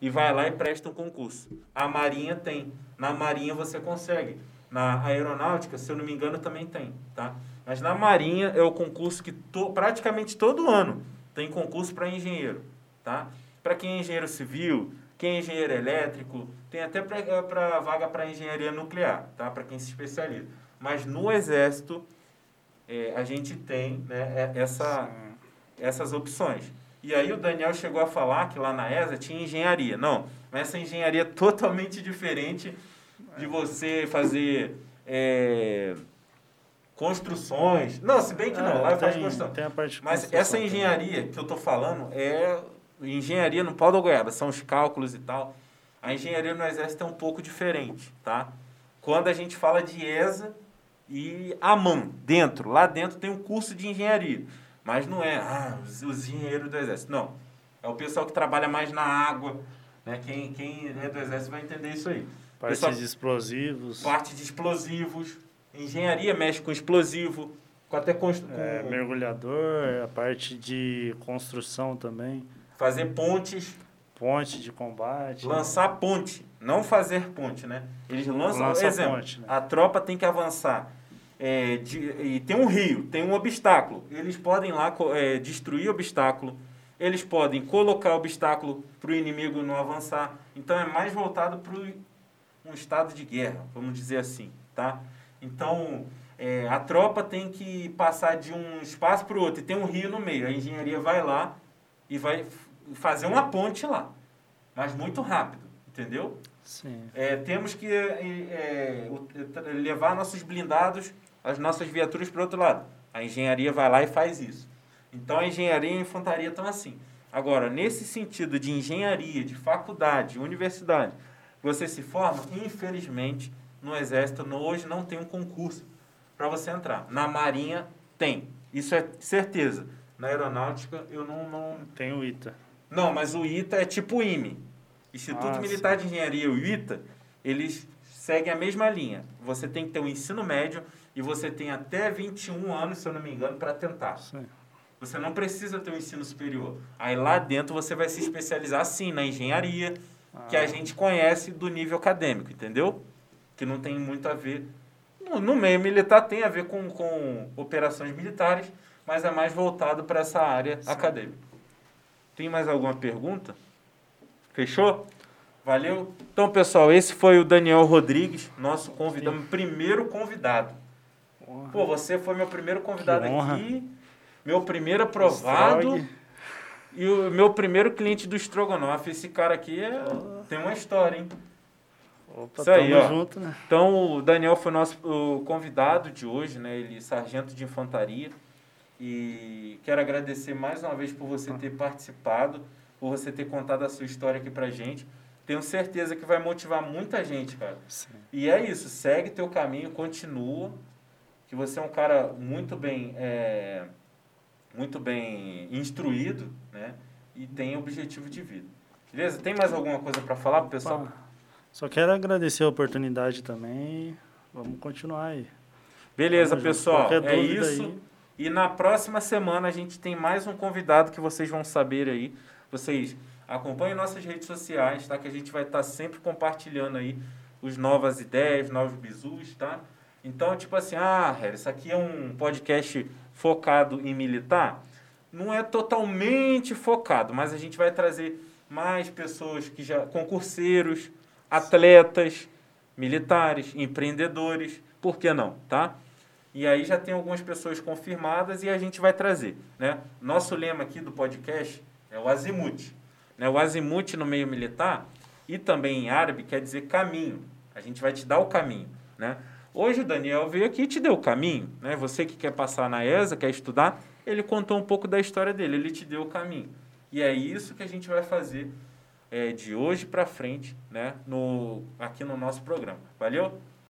S1: e vai lá e presta um concurso. A Marinha tem. Na Marinha você consegue. Na aeronáutica, se eu não me engano, também tem, tá? Mas na Marinha é o concurso que to, praticamente todo ano tem concurso para engenheiro, tá? Para quem é engenheiro civil, quem é engenheiro elétrico, tem até para é, vaga para engenharia nuclear, tá? Para quem se especializa. Mas no Exército, é, a gente tem né, é, essa, essas opções. E aí o Daniel chegou a falar que lá na ESA tinha engenharia. Não, mas essa engenharia é totalmente diferente de você fazer é, construções. Não, se bem que não, é, lá tem, faz construção. Tem a parte Mas essa engenharia também. que eu estou falando é engenharia no pau da goiaba, são os cálculos e tal. A engenharia no Exército é um pouco diferente, tá? Quando a gente fala de ESA e AMAN, dentro, lá dentro tem um curso de engenharia. Mas não é, ah, os, os engenheiros do Exército. Não. É o pessoal que trabalha mais na água. Né? Quem, quem é do Exército vai entender isso aí.
S2: Parte Pessoal, de explosivos.
S1: Parte de explosivos. Engenharia mexe com explosivo, com até constru...
S2: é, mergulhador, a parte de construção também.
S1: Fazer pontes.
S2: Ponte de combate.
S1: Lançar ponte, não fazer ponte, né? Eles lançam, Lança exemplo, ponte, né? a tropa tem que avançar é, de, e tem um rio, tem um obstáculo. Eles podem lá é, destruir o obstáculo, eles podem colocar obstáculo para o inimigo não avançar. Então é mais voltado para um estado de guerra, vamos dizer assim, tá? Então, é, a tropa tem que passar de um espaço para o outro e tem um rio no meio. A engenharia vai lá e vai fazer uma ponte lá, mas muito rápido, entendeu?
S2: Sim.
S1: É, temos que é, é levar nossos blindados, as nossas viaturas para o outro lado. A engenharia vai lá e faz isso. Então, a engenharia e a infantaria estão assim. Agora, nesse sentido de engenharia, de faculdade, universidade, você se forma, infelizmente, no Exército hoje não tem um concurso para você entrar. Na Marinha tem. Isso é certeza. Na Aeronáutica eu não, não...
S2: Tem o ITA.
S1: Não, mas o ITA é tipo o IME. Instituto ah, Militar sim. de Engenharia e o ITA, eles seguem a mesma linha. Você tem que ter o um ensino médio e você tem até 21 anos, se eu não me engano, para tentar. Sim. Você não precisa ter o um ensino superior. Aí lá dentro você vai se especializar, sim, na engenharia, que a gente conhece do nível acadêmico, entendeu? Que não tem muito a ver. No, no meio militar tem a ver com, com operações militares, mas é mais voltado para essa área Sim. acadêmica. Tem mais alguma pergunta? Fechou? Valeu? Então, pessoal, esse foi o Daniel Rodrigues, nosso convidado, primeiro convidado. Honra. Pô, você foi meu primeiro convidado aqui, meu primeiro aprovado. E o meu primeiro cliente do Strogonoff, esse cara aqui é, tem uma história, hein?
S2: Opa, Isso aí, ó. Junto, né?
S1: Então, o Daniel foi nosso o convidado de hoje, né? Ele é sargento de infantaria. E quero agradecer mais uma vez por você ter participado, por você ter contado a sua história aqui pra gente. Tenho certeza que vai motivar muita gente, cara. Sim. E é isso, segue teu caminho, continua, que você é um cara muito bem é, muito bem instruído, né? E tem objetivo de vida. Beleza? Tem mais alguma coisa para falar pro pessoal?
S2: Só quero agradecer a oportunidade também. Vamos continuar aí.
S1: Beleza,
S2: junto.
S1: pessoal. É isso.
S2: aí.
S1: E na próxima semana a gente tem mais um convidado que vocês vão saber aí. Vocês acompanhem nossas redes sociais, tá? Que a gente vai estar sempre compartilhando aí os novas ideias, novos bizus, tá? Então, tipo assim, ah, isso aqui é um podcast focado em militar? Não é totalmente focado, mas a gente vai trazer mais pessoas que já concurseiros, atletas, militares, empreendedores, por que não, tá? E aí já tem algumas pessoas confirmadas e a gente vai trazer, né? Nosso lema aqui do podcast é o azimuth, né? O azimuth no meio militar e também em árabe quer dizer caminho. A gente vai te dar o caminho, né? Hoje o Daniel veio aqui e te deu o caminho, né? Você que quer passar na ESA, quer estudar, ele contou um pouco da história dele, ele te deu o caminho. E é isso que a gente vai fazer é, de hoje para frente, né? No, aqui no nosso programa. Valeu?